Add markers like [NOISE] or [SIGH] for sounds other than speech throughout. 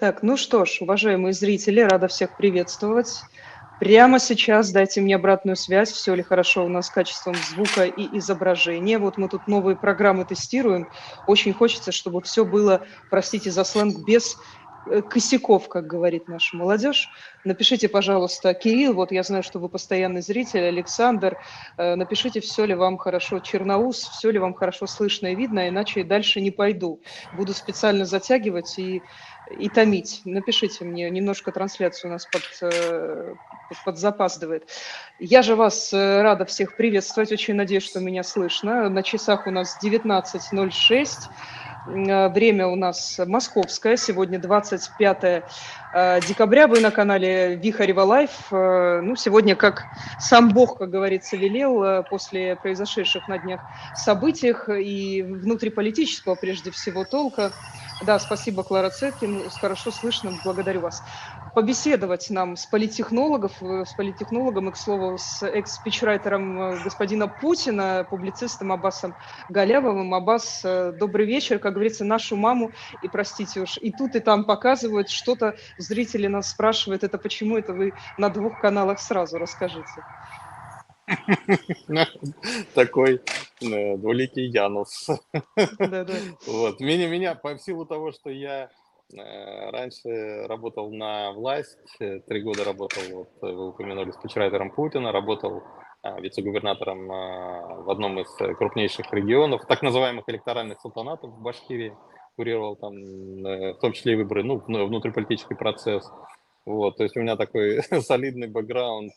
Так, ну что ж, уважаемые зрители, рада всех приветствовать. Прямо сейчас дайте мне обратную связь, все ли хорошо у нас с качеством звука и изображения. Вот мы тут новые программы тестируем. Очень хочется, чтобы все было, простите за сленг, без косяков, как говорит наша молодежь. Напишите, пожалуйста, Кирилл, вот я знаю, что вы постоянный зритель, Александр, э, напишите, все ли вам хорошо, Черноус, все ли вам хорошо слышно и видно, иначе дальше не пойду. Буду специально затягивать и, и томить. Напишите мне, немножко трансляцию у нас под, э, под запаздывает. Я же вас рада всех приветствовать, очень надеюсь, что меня слышно. На часах у нас 19.06. Э, время у нас московское. Сегодня 25 э, декабря. Вы на канале Вихарева Live. Э, ну, сегодня, как сам Бог, как говорится, велел, после произошедших на днях событиях и внутриполитического, прежде всего, толка. Да, спасибо, Клара Цеткин. Хорошо слышно. Благодарю вас побеседовать нам с политтехнологов, э, с политтехнологом и, к слову, с экс-спичрайтером э, господина Путина, публицистом Аббасом Галявовым. Аббас, э, добрый вечер. Как говорится, нашу маму, и простите уж, и тут, и там показывают что-то. Зрители нас спрашивают, это почему это вы на двух каналах сразу расскажите. [LAUGHS] Такой двуликий Янус. [LAUGHS] Вот. Меня, меня, по силу того, что я раньше работал на власть, э, три года работал, вот э, вы упомянули, спичрайтером Путина, работал вице-губернатором в одном из крупнейших регионов, так называемых электоральных султанатов в Башкирии, курировал там в том числе и выборы, ну, внутриполитический процесс. Вот, то есть у меня такой [LAUGHS] солидный бэкграунд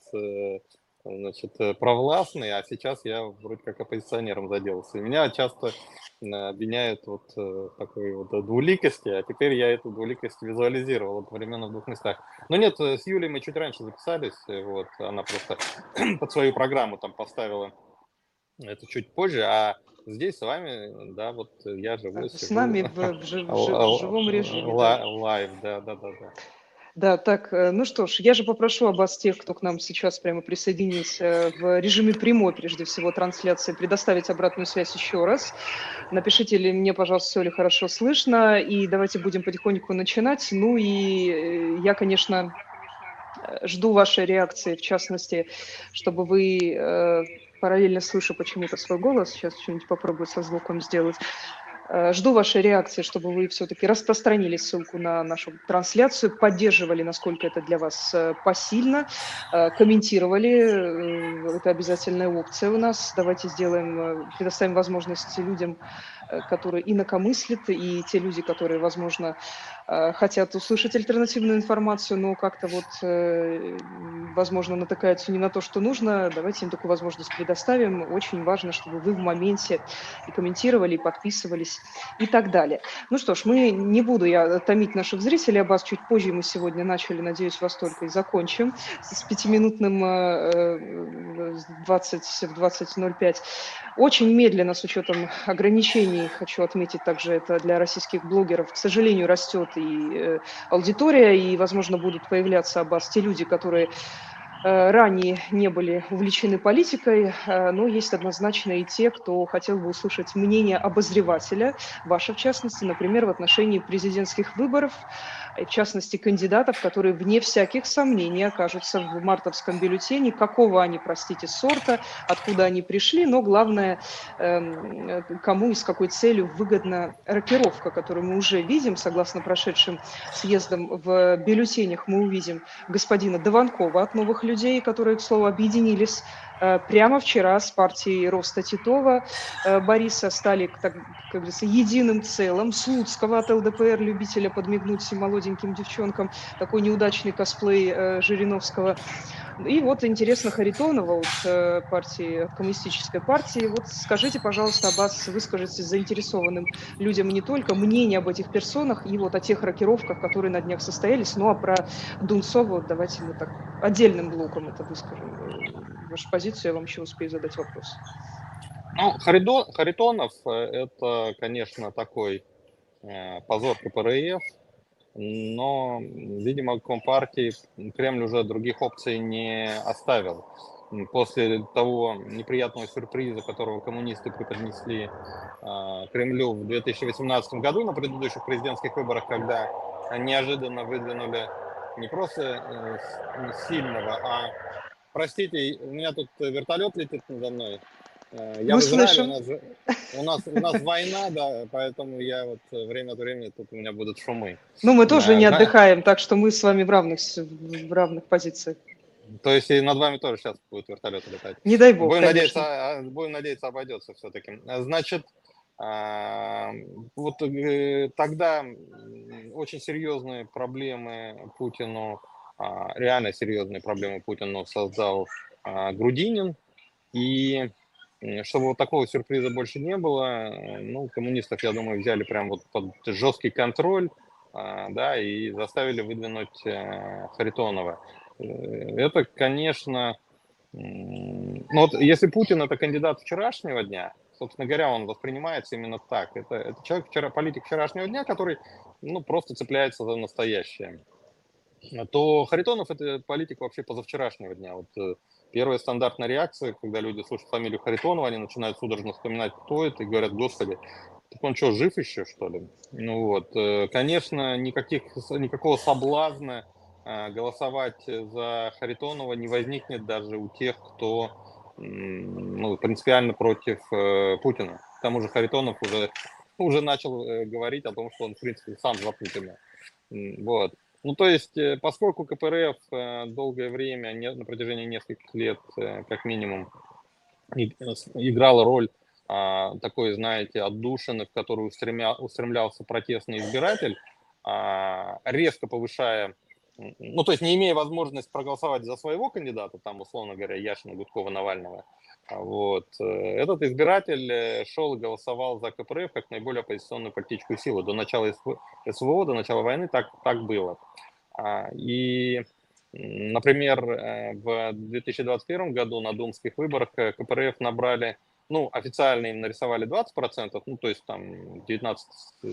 значит, э, провластный, а сейчас я вроде как оппозиционером заделался. И меня часто э, обвиняют вот э, такой вот двуликости, а теперь я эту двуликость визуализировал одновременно в двух местах. Но нет, с Юлей мы чуть раньше записались, вот, она просто [CLEARS THROAT] под свою программу там поставила это чуть позже, а здесь с вами, да, вот я живу. С нами в, в, в, в [LAUGHS] живом режиме. Лайв, да, да, да, да. Да, так, э, ну что ж, я же попрошу об вас тех, кто к нам сейчас прямо присоединился в режиме прямой, прежде всего, трансляции, предоставить обратную связь еще раз. Напишите ли мне, пожалуйста, все ли хорошо слышно, и давайте будем потихоньку начинать. Ну и э, я, конечно, э, жду вашей реакции, в частности, чтобы вы параллельно слышу почему-то свой голос, сейчас что-нибудь попробую со звуком сделать, жду вашей реакции, чтобы вы все-таки распространили ссылку на нашу трансляцию, поддерживали, насколько это для вас э, посильно, э, комментировали. Это обязательная опция у нас. Давайте сделаем, предоставим возможность людям Э, которые инакомыслят, и те люди, которые, возможно, э, хотят услышать альтернативную информацию, но как-то вот, э, возможно, натыкаются не на то, что нужно, давайте им такую возможность предоставим. Очень важно, чтобы вы в моменте и комментировали, и подписывались и так далее. Ну что ж, мы не буду я томить наших зрителей, об вас чуть позже мы сегодня начали, надеюсь, вас только и закончим с пятиминутным 20 в 20.05. Очень медленно, с учетом ограничений, хочу отметить также это для российских блогеров, к сожалению, растет и э, аудитория, и, возможно, будут появляться об те люди, которые э, ранее не были увлечены политикой, э, но есть однозначно и те, кто хотел бы услышать мнение обозревателя, ваше в частности, например, в отношении президентских выборов, в частности, кандидатов, которые, вне всяких сомнений, окажутся в мартовском бюллетене, какого они, простите, сорта, откуда они пришли, но главное, эм, кому и с какой целью выгодна рокировка, которую мы уже видим, согласно прошедшим съездам в бюллетенях, мы увидим господина Дованкова от новых людей, которые, к слову, объединились Э, прямо вчера с партией Роста Титова э, Бориса стали, так, как говорится, единым целым. Слуцкого от ЛДПР, любителя подмигнуть молоденьким девчонкам, такой неудачный косплей э, Жириновского. И вот интересно Харитонова от партии, от коммунистической партии. Вот скажите, пожалуйста, Аббас, выскажите заинтересованным людям не только мнение об этих персонах и вот о тех рокировках, которые на днях состоялись, но а про Дунцова давайте мы так отдельным блоком это выскажем вашу позицию, я вам еще успею задать вопрос. Ну, Харидон, Харитонов – это, конечно, такой э, позор КПРФ, но, видимо, Компартии Кремль уже других опций не оставил. После того неприятного сюрприза, которого коммунисты преподнесли э, Кремлю в 2018 году на предыдущих президентских выборах, когда неожиданно выдвинули не просто сильного, а, простите, у меня тут вертолет летит надо мной, Э, я Мы слышим. У нас, у, нас, у нас война, да, поэтому я вот время от времени тут у меня будут шумы. Ну, мы тоже да, не отдыхаем, так что мы с вами в равных, в равных позициях. То есть и над вами тоже сейчас будет вертолет летать. Не дай бог, Будем конечно. надеяться, а, будем надеяться, обойдется все-таки. Значит, а, вот э, тогда очень серьезные проблемы Путину, а, реально серьезные проблемы Путину создал Грудинин. И чтобы вот такого сюрприза больше не было, э, ну, коммунистов, я думаю, взяли прям вот под жесткий контроль, а, да, и заставили выдвинуть э, Харитонова. Э, это, конечно, ну вот если Путин это кандидат вчерашнего дня, собственно говоря, он воспринимается именно так. Это, это человек, вчера, политик вчерашнего дня, который, ну, просто цепляется за настоящее. То Харитонов это политик вообще позавчерашнего дня. Вот Первая стандартная реакция, когда люди слышат фамилию Харитонова, они начинают судорожно вспоминать, кто это, и говорят, господи, так он что, жив еще, что ли? Ну вот, э, конечно, никаких, никакого соблазна э, голосовать за Харитонова не возникнет даже у тех, кто ну, принципиально против э, Путина. К тому же Харитонов уже, уже начал говорить о том, что он, в принципе, сам за Путина. Вот. Ну, то есть, э, поскольку КПРФ э, долгое время, на протяжении нескольких лет, э, как минимум, играла роль а, такой, знаете, отдушины, в которую устремлялся протестный избиратель, а, резко повышая, ну, то есть не имея возможности проголосовать за своего кандидата, там, условно говоря, Яшина, Гудкова, Навального, вот, этот избиратель шел и голосовал за КПРФ как наиболее оппозиционную политическую силу. До начала СВО, до начала войны так, так было. А, и, например, э, в 2021 году на думских выборах э, КПРФ набрали, ну, официально им нарисовали 20%, ну, то есть там 19, э,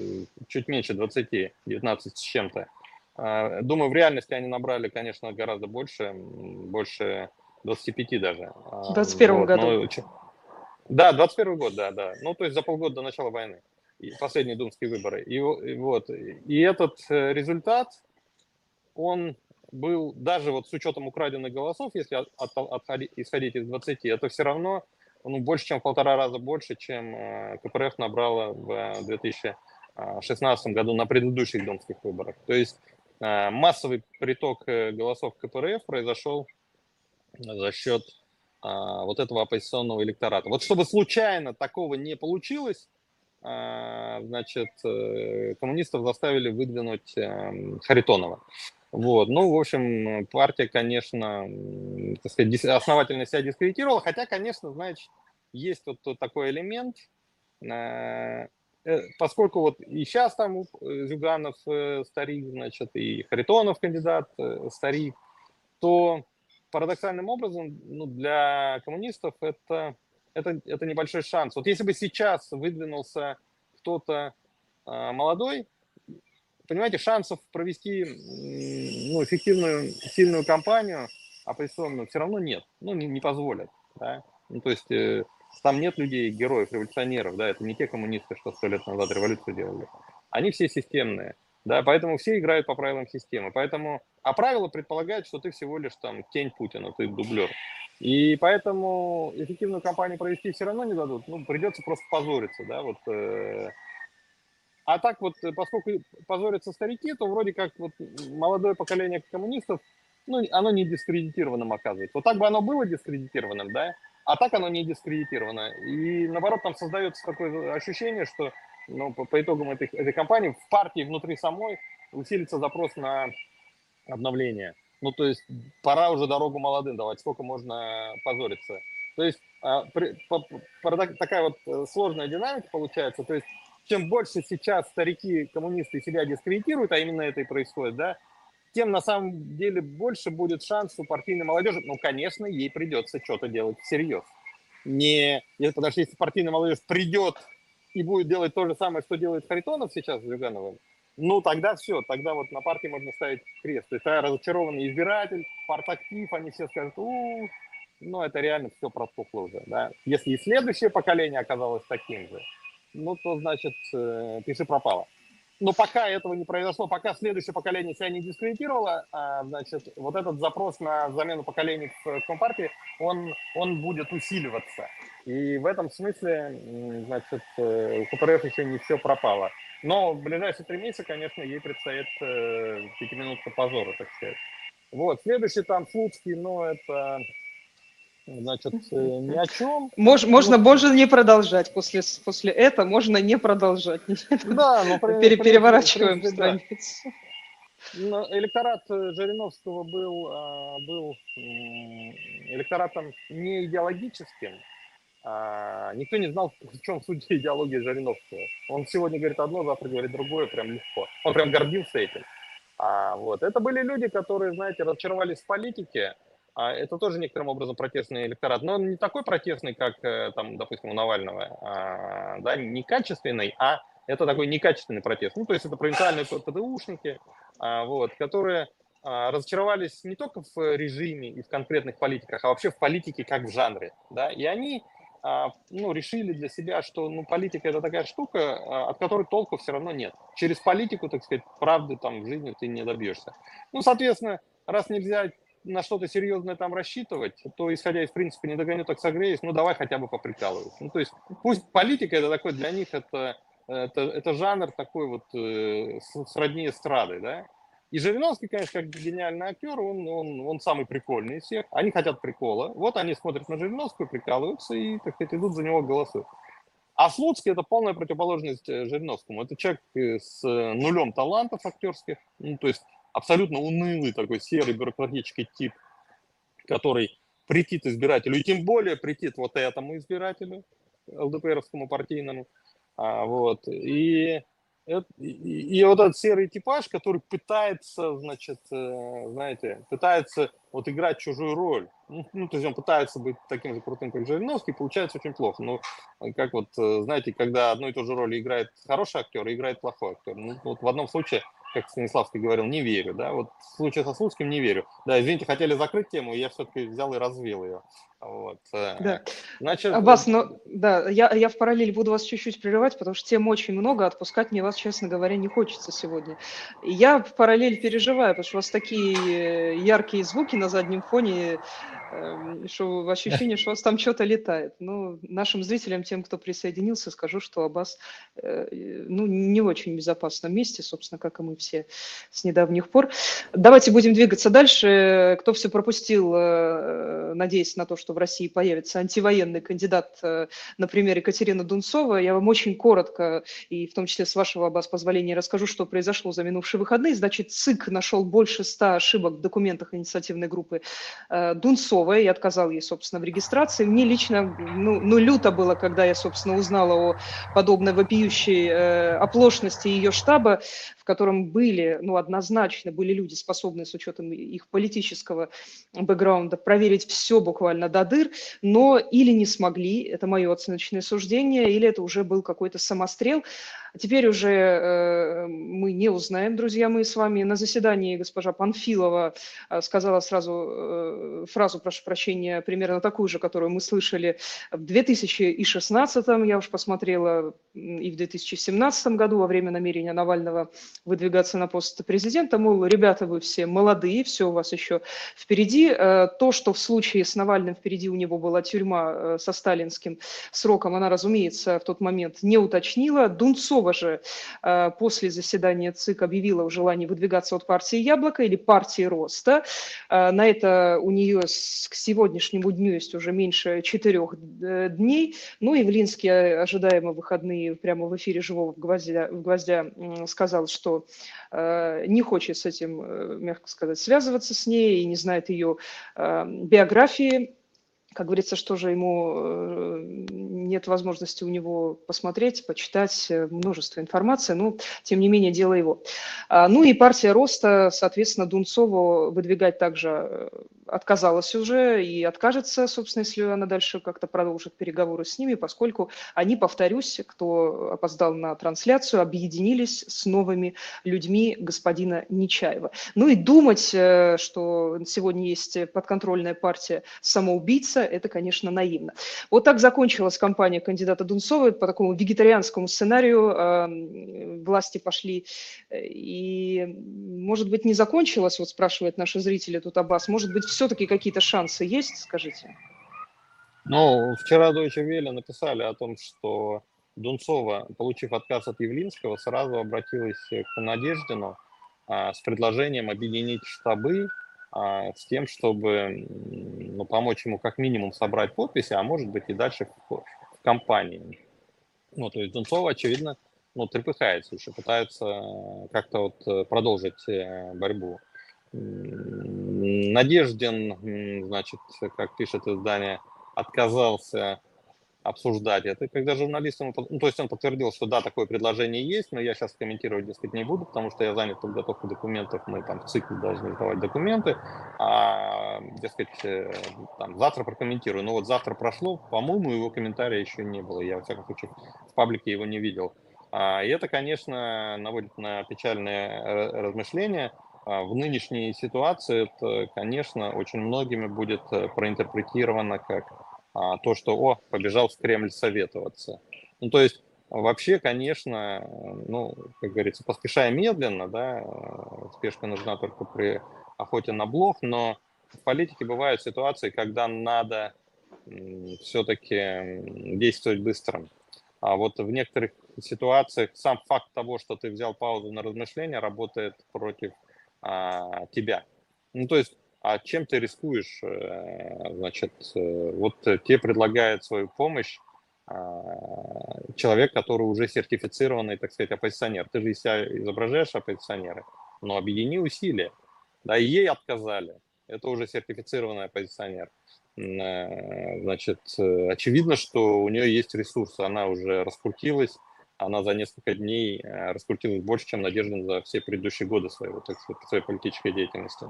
чуть меньше 20, 19 с чем-то. А, думаю, в реальности они набрали, конечно, гораздо больше, больше 25 даже. В 21 вот, году. Но, да, 21 год, да, да. Ну, то есть за полгода до начала войны. Последние думские выборы. И, и вот, и этот результат, он был, даже вот с учетом украденных голосов, если от, от, отходить, исходить из 20, это все равно ну, больше, чем в полтора раза больше, чем э, КПРФ набрала в 2016 году на предыдущих домских выборах. То есть э, массовый приток э, голосов КПРФ произошел за счет вот этого оппозиционного электората. Вот чтобы случайно такого не получилось, значит, коммунистов заставили выдвинуть эм, Харитонова. Вот. Ну, в общем, партия, конечно, так сказать, основательно себя дискредитировала, хотя, конечно, значит, есть вот такой элемент, э, э, поскольку вот и сейчас там Зюганов э, старик, значит, и Харитонов кандидат старик, то парадоксальным образом ну, для коммунистов это, это, это небольшой шанс. Вот если бы сейчас выдвинулся кто-то молодой, понимаете, шансов провести ну, эффективную, сильную кампанию оппозиционную все равно нет. Ну, не, не позволят. Да? Ну, то есть э, там нет людей, героев, революционеров, да, это не те коммунисты, что сто лет назад революцию делали. Они все системные, да, поэтому все играют по правилам системы. Поэтому, а правила предполагают, что ты всего лишь там тень Путина, ты дублер. И поэтому эффективную кампанию провести все равно не дадут, ну, придется просто позориться, да, вот э, а так вот, э, поскольку позорятся старики, то вроде как вот молодое поколение коммунистов, ну, оно не дискредитированным оказывается. Вот так бы оно было дискредитированным, да, а так оно не дискредитировано. И наоборот, там создается такое ощущение, что ну, по, по итогам этой, этой кампании в партии внутри самой усилится запрос на обновление. Ну, то есть пора уже дорогу молодым давать, сколько можно позориться. То есть а, такая вот э, сложная динамика получается. То есть чем больше сейчас старики-коммунисты себя дискредитируют, а именно это и происходит, да, тем на самом деле больше будет шанс у партийной молодежи. Ну, конечно, ей придется что-то делать всерьез. Не, потому что если партийная молодежь придет и будет делать то же самое, что делает Харитонов сейчас с Зюгановым, ну, тогда все, тогда вот на партии можно ставить крест. То есть тогда разочарованный избиратель, партактив, они все скажут, у, ну, это реально все протухло уже, да. Если и следующее поколение оказалось таким же, ну, то, значит, э, пиши пропало. Но пока этого не произошло, пока следующее поколение себя не дискредитировало, а, значит, вот этот запрос на замену поколений в Компартии, он, он будет усиливаться. И в этом смысле, значит, э, у КПРФ еще не все пропало. Но в ближайшие три месяца, конечно, ей предстоит э, пятиминутка позора, так сказать. Вот, следующий там Слуцкий, но это значит, э, ни о чем. Мож, можно, ну, можно не продолжать после, после этого, можно не продолжать. Да, но при, Пере, переворачиваем при, страницу. Да. Электорат э, Жириновского был, а, был электоратом не идеологическим, а, никто не знал, в чем суть [LAUGHS] идеологии Жириновского. Он сегодня говорит одно, завтра говорит другое, прям легко. Он прям гордился этим. А, вот. Это были люди, которые, знаете, разочаровались в политике, это тоже некоторым образом протестный электорат, но он не такой протестный, как, э, там, допустим, у Навального, а, да, не качественный, а это такой некачественный протест. Ну, то есть это провинциальные ПДУшники, а, вот, которые а, разочаровались не только в режиме и в конкретных политиках, а вообще в политике как в жанре, да, и они а, ну, решили для себя, что ну, политика это такая штука, а, от которой толку все равно нет. Через политику, так сказать, правды там в жизни ты не добьешься. Ну, соответственно, раз нельзя на что-то серьезное там рассчитывать, то, исходя из принципа «не догоню, так согреюсь», ну, давай хотя бы поприкалывайся. Ну, то есть пусть политика это такой, для них это, это, это жанр такой вот э, сродни эстрады, да. И Жириновский, конечно, как гениальный актер, он, он, он самый прикольный из всех. Они хотят прикола. Вот они смотрят на Жириновскую, прикалываются и, так сказать, идут за него голосуют. А Слуцкий – это полная противоположность э, Жириновскому. Это человек э, с нулем талантов актерских, ну, то есть абсолютно унылый такой серый бюрократический тип, который претит избирателю, и тем более претит вот этому избирателю, ЛДПРовскому партийному. А, вот. И, и, и вот этот серый типаж, который пытается, значит, э, знаете, пытается вот играть чужую роль. Ну, ну, то есть он пытается быть таким же крутым, как Жириновский, получается очень плохо. Ну, как вот, э, знаете, когда одну и ту же роль играет хороший актер и играет плохой актер. Ну, вот в одном случае как Станиславский говорил, не верю, да, вот в случае со Слуцким не верю. Да, извините, хотели закрыть тему, я все-таки взял и развил ее. Вот. Э, да. Значит, вас, но, да, я, я в параллель буду вас чуть-чуть прерывать, потому что тем очень много, отпускать мне вас, честно говоря, не хочется сегодня. Я в параллель переживаю, потому что у вас такие э, яркие звуки на заднем фоне, что ощущение, [LAUGHS] что у вас там что-то летает. Ну, нашим зрителям, тем, кто присоединился, скажу, что Аббас э, ну, не в очень безопасном месте, собственно, как и мы все с недавних пор. Давайте будем двигаться дальше. Кто все пропустил, э, надеясь на то, что в России появится антивоенный кандидат, э, например, Екатерина Дунцова, я вам очень коротко, и в том числе с вашего, Аббас, позволения, расскажу, что произошло за минувшие выходные. Значит, ЦИК нашел больше ста ошибок в документах инициативной группы Дунцова, Кузнецова и отказал ей, собственно, в регистрации. Мне лично, ну, ну люто было, когда я, собственно, узнала о подобной вопиющей э, оплошности ее штаба, в котором были, ну, однозначно были люди, способные с учетом их политического бэкграунда проверить все буквально до дыр, но или не смогли, это мое оценочное суждение, или это уже был какой-то самострел. А теперь уже э, мы не узнаем, друзья мои, с вами. На заседании госпожа Панфилова э, сказала сразу э, фразу, прошу прощения, примерно такую же, которую мы слышали в 2016, я уж посмотрела, и в 2017 году во время намерения Навального выдвигаться на пост президента, мол, ребята, вы все молодые, все у вас еще впереди. То, что в случае с Навальным впереди у него была тюрьма со сталинским сроком, она, разумеется, в тот момент не уточнила. Дунцова же э, после заседания ЦИК объявила о желании выдвигаться от партии «Яблоко» или партии «Роста». На это у нее к сегодняшнему дню есть уже меньше четырех дней. Ну и Явлинский ожидаемо выходные прямо в эфире «Живого гвоздя», гвоздя сказал, что э, не хочет с этим, э, мягко сказать, связываться с ней и не знает ее э, биографии. Как говорится, что же ему э, нет возможности у него посмотреть, почитать э, множество информации, но тем не менее дело его. А, ну и партия роста, соответственно, Дунцову выдвигать также э, отказалась уже и откажется, собственно, если она дальше как-то продолжит переговоры с ними, поскольку они, повторюсь, кто опоздал на трансляцию, объединились с новыми людьми господина Нечаева. Ну и думать, э, что сегодня есть подконтрольная партия самоубийца, это, конечно, наивно. Вот так закончилась кампания кандидата Дунцова по такому вегетарианскому сценарию. Э, власти пошли и, может быть, не закончилась, вот спрашивают наши зрители тут Аббас, может быть, все-таки какие-то шансы есть, скажите? Ну, вчера Deutsche Welle написали о том, что Дунцова, получив отказ от Явлинского, сразу обратилась к Надеждину а, с предложением объединить штабы а, с тем, чтобы ну, помочь ему как минимум собрать подписи, а может быть и дальше в, в кампании. Ну, то есть Дунцова, очевидно, ну, трепыхается еще, пытается как-то вот э, продолжить э, борьбу. Надежден, значит, как пишет издание, отказался обсуждать это. когда журналистам, ну, то есть он подтвердил, что да, такое предложение есть, но я сейчас комментировать, дескать, не буду, потому что я занят подготовкой документов, мы там в цикле должны сдавать документы, а, дескать, э, там, завтра прокомментирую. Но вот завтра прошло, по-моему, его комментария еще не было, я, во всяком случае, в паблике его не видел. А, и это, конечно, наводит на печальные размышления. А, в нынешней ситуации это, конечно, очень многими будет э, проинтерпретировано как а, то, что, о, побежал в Кремль советоваться. Ну, то есть, вообще, конечно, ну, как говорится, поспешая медленно, да, спешка нужна только при охоте на блох, но в политике бывают ситуации, когда надо все-таки действовать быстро. А вот в некоторых ситуациях сам факт того, что ты взял паузу на размышление, работает против а, тебя. Ну, то есть, а чем ты рискуешь? Э, значит, э, вот тебе предлагает свою помощь а, человек, который уже сертифицированный, так сказать, оппозиционер. Ты же из себя изображаешь оппозиционера, но объедини усилия. Да, и ей отказали. Это уже сертифицированный оппозиционер. Э, значит, очевидно, что у нее есть ресурсы, она уже раскрутилась, она за несколько дней э, раскрутилась больше, чем Надежда за все предыдущие годы своего, так сказать, своей политической деятельности.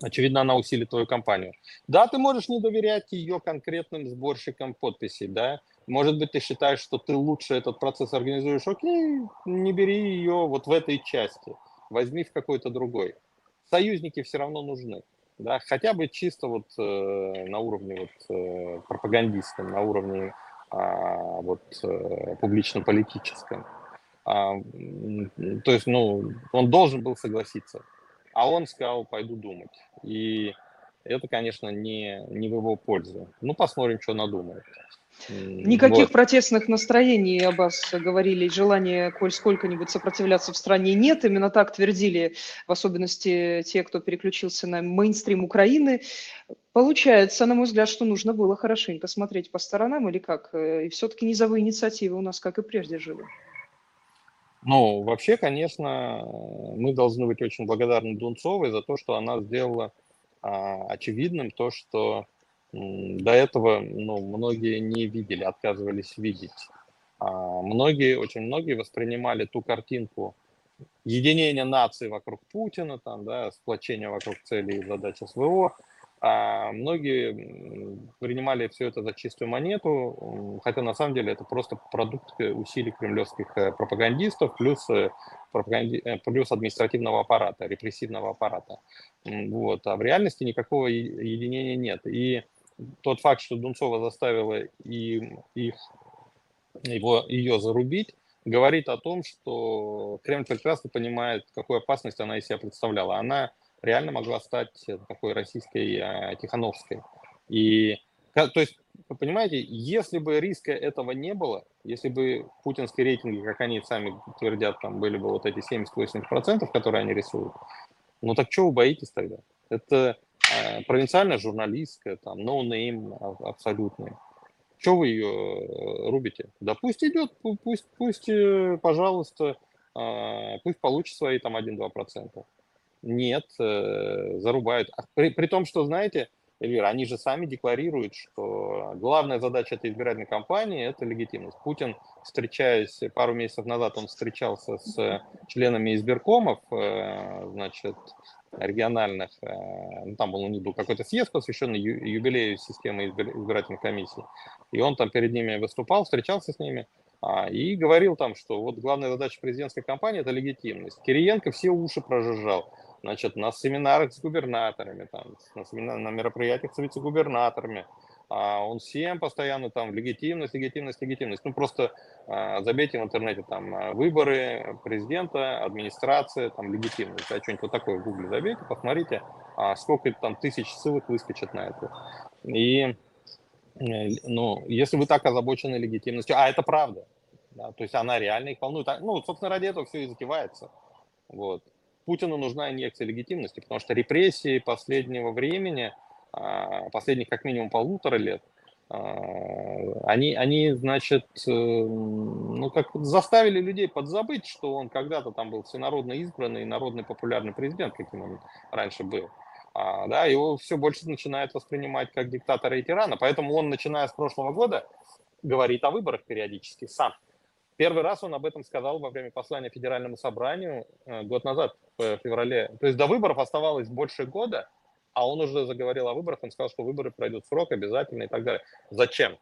Очевидно, она усилит твою кампанию. Да, ты можешь не доверять ее конкретным сборщикам подписей, да. Может быть, ты считаешь, что ты лучше этот процесс организуешь. Окей, не бери ее вот в этой части. Возьми в какой-то другой. Союзники все равно нужны. Да, хотя бы чисто вот э, на уровне вот, э, пропагандиста, на уровне а, вот, э, публично-политическом. А, то есть, ну, он должен был согласиться, а он сказал, пойду думать. И это, конечно, не, не в его пользу. Ну, посмотрим, что надумает. Никаких вот. протестных настроений об вас говорили, желания коль сколько-нибудь сопротивляться в стране нет. Именно так твердили, в особенности те, кто переключился на мейнстрим Украины. Получается, на мой взгляд, что нужно было хорошенько смотреть по сторонам или как? Э, и все-таки низовые инициативы у нас, как и прежде, жили. Ну, вообще, конечно, мы должны быть очень благодарны Дунцовой за то, что она сделала а, очевидным то, что до этого ну, многие не видели, отказывались видеть. А многие, очень многие воспринимали ту картинку единения нации вокруг Путина, там, да, сплочения вокруг целей и задач СВО, а многие принимали все это за чистую монету, хотя на самом деле это просто продукт усилий кремлевских э, пропагандистов плюс, э, пропаганди... Э, плюс административного аппарата, репрессивного аппарата. Вот. А в реальности никакого единения нет. И тот факт, что Дунцова заставила и, их, его, ее зарубить, говорит о том, что Кремль прекрасно понимает, какую опасность она из себя представляла. Она реально могла стать такой российской э, Тихановской. И, то есть, понимаете, если бы риска этого не было, если бы путинские рейтинги, как они сами твердят, там были бы вот эти 70-80%, которые они рисуют, ну так что вы боитесь тогда? Это э, провинциальная журналистка, там, no-name абсолютный. Что вы ее э, рубите? Да пусть идет, пусть, пусть, э, пожалуйста, э, пусть получит свои там 1-2%. Нет, э, зарубают. А при, при том, что, знаете, Эльвира, они же сами декларируют, что главная задача этой избирательной кампании – это легитимность. Путин, встречаясь пару месяцев назад, он встречался с членами избиркомов, э, значит, региональных, э, ну, там был у них был какой-то съезд, посвященный юбилею системы избирательной комиссии, и он там перед ними выступал, встречался с ними, а, и говорил там, что вот главная задача президентской кампании – это легитимность. Кириенко все уши прожужжал значит, на семинарах с губернаторами, там, на, семинар, на мероприятиях с вице-губернаторами. А он всем постоянно там легитимность, легитимность, легитимность. Ну, просто а, забейте в интернете там а, выборы президента, администрация, там легитимность. А что-нибудь вот такое в гугле забейте, посмотрите, а, сколько там тысяч ссылок выскочит на это. И, э, ну, если вы так озабочены легитимностью, а это правда, да, то есть она реально их волнует. Ну, собственно, ради этого все и затевается. Вот. Путину нужна инъекция легитимности, потому что репрессии последнего времени, а, последних как минимум полутора лет, а, они, они, значит, э, ну, как заставили людей подзабыть, что он когда-то там был всенародно избранный, народный популярный президент, каким он раньше был. А, да, его все больше начинает воспринимать как диктатора и тирана, поэтому он, начиная с прошлого года, говорит о выборах периодически сам. Первый раз он об этом сказал во время послания Федеральному собранию э, год назад, в феврале. То есть до выборов оставалось больше года, а он уже заговорил о выборах, он сказал, что выборы пройдут в срок обязательно и так далее. Зачем?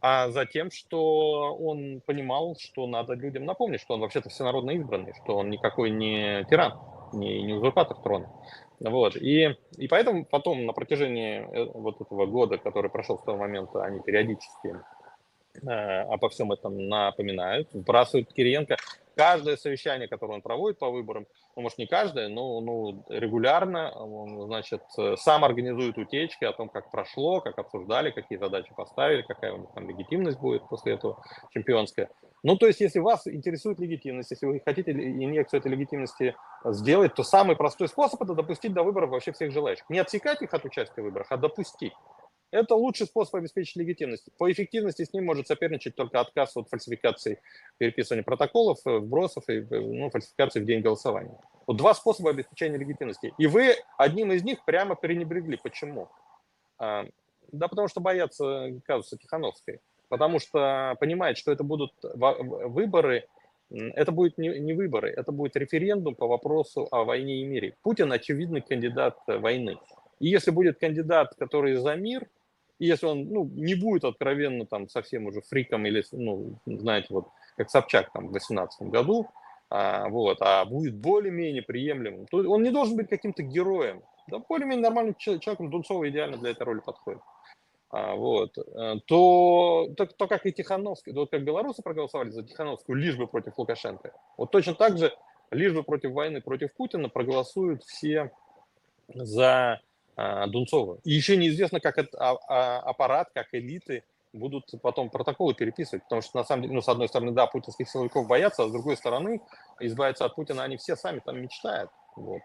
А затем, что он понимал, что надо людям напомнить, что он вообще-то всенародно избранный, что он никакой не тиран, не, не узурпатор трона. Вот. И, и поэтому потом на протяжении э, вот этого года, который прошел с того момента, они периодически обо всем этом напоминают, вбрасывают Кириенко. Каждое совещание, которое он проводит по выборам, ну, может, не каждое, но ну, регулярно, он, значит, сам организует утечки о том, как прошло, как обсуждали, какие задачи поставили, какая у них там легитимность будет после этого чемпионская. Ну, то есть, если вас интересует легитимность, если вы хотите инъекцию этой легитимности сделать, то самый простой способ – это допустить до выборов вообще всех желающих. Не отсекать их от участия в выборах, а допустить. Это лучший способ обеспечить легитимность. По эффективности с ним может соперничать только отказ от фальсификации переписывания протоколов, э, вбросов и э, ну, фальсификации в день голосования. Вот два способа обеспечения легитимности. И вы одним из них прямо пренебрегли. Почему? А, да потому что боятся казуса Тихановской. Потому что понимают, что это будут выборы, это будет не, не выборы, это будет референдум по вопросу о войне и мире. Путин очевидный кандидат войны. И если будет кандидат, который за мир, если он ну, не будет откровенно там совсем уже фриком или, ну, знаете, вот как Собчак там в 2018 году, а, вот, а будет более-менее приемлемым, то он не должен быть каким-то героем. Да, более-менее нормальным человеком Дунцова идеально для этой роли подходит. А, вот, э, то, то, то, как и Тихановский, то, как белорусы проголосовали за Тихановскую, лишь бы против Лукашенко, вот точно так же, лишь бы против войны, против Путина проголосуют все за Дунцова. И еще неизвестно, как этот а, а, аппарат, как элиты будут потом протоколы переписывать, потому что на самом деле, ну, с одной стороны, да, путинских силовиков боятся, а с другой стороны, избавиться от Путина они все сами там мечтают. Вот.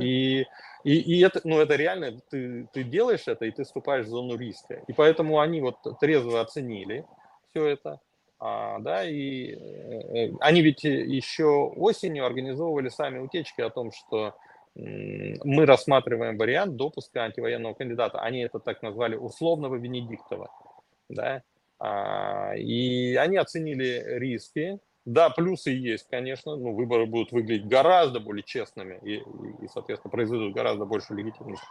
И, и, и это, ну, это реально, ты, ты делаешь это, и ты вступаешь в зону риска. И поэтому они вот трезво оценили все это, а, да, и э, они ведь еще осенью организовывали сами утечки о том, что мы рассматриваем вариант допуска антивоенного кандидата. Они это так назвали условного Венедиктова. Да? А, и они оценили риски. Да, плюсы есть, конечно. Ну, выборы будут выглядеть гораздо более честными и, и, соответственно, произведут гораздо больше легитимности.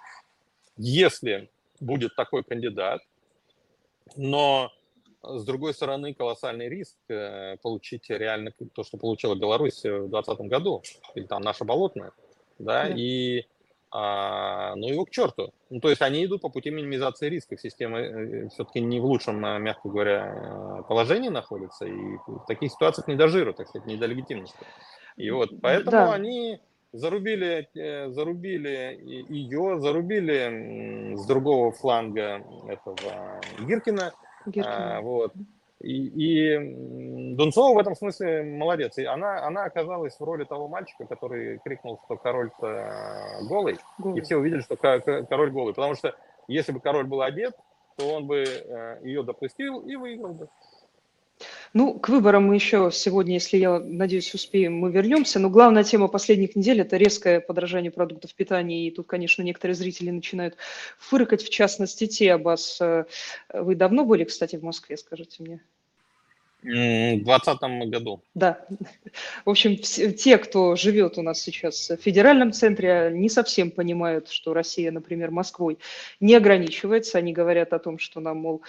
Если будет такой кандидат, но с другой стороны, колоссальный риск э, получить реально то, что получила Беларусь в 2020 году, или там наша болотная да, да. и а, ну его к черту. Ну, то есть они идут по пути минимизации рисков. Система э, все-таки не в лучшем, а, мягко говоря, э, положении находится, и в таких ситуациях не до жира, так сказать, не до легитимности. И вот поэтому да. они зарубили, э, зарубили ее, зарубили с другого фланга этого Гиркина. Гиркина. А, вот. И, и Дунцова в этом смысле молодец. И она, она оказалась в роли того мальчика, который крикнул, что король-то голый, голый, и все увидели, что король голый. Потому что если бы король был одет, то он бы э, ее допустил и выиграл бы. Ну, к выборам мы еще сегодня, если я надеюсь, успеем, мы вернемся. Но главная тема последних недель – это резкое подражание продуктов питания. И тут, конечно, некоторые зрители начинают фыркать, в частности, те, Аббас. Э, вы давно были, кстати, в Москве, скажите мне? В 2020 году. Да. В общем, те, кто живет у нас сейчас в федеральном центре, не совсем понимают, что Россия, например, Москвой не ограничивается. Они говорят о том, что нам, мол,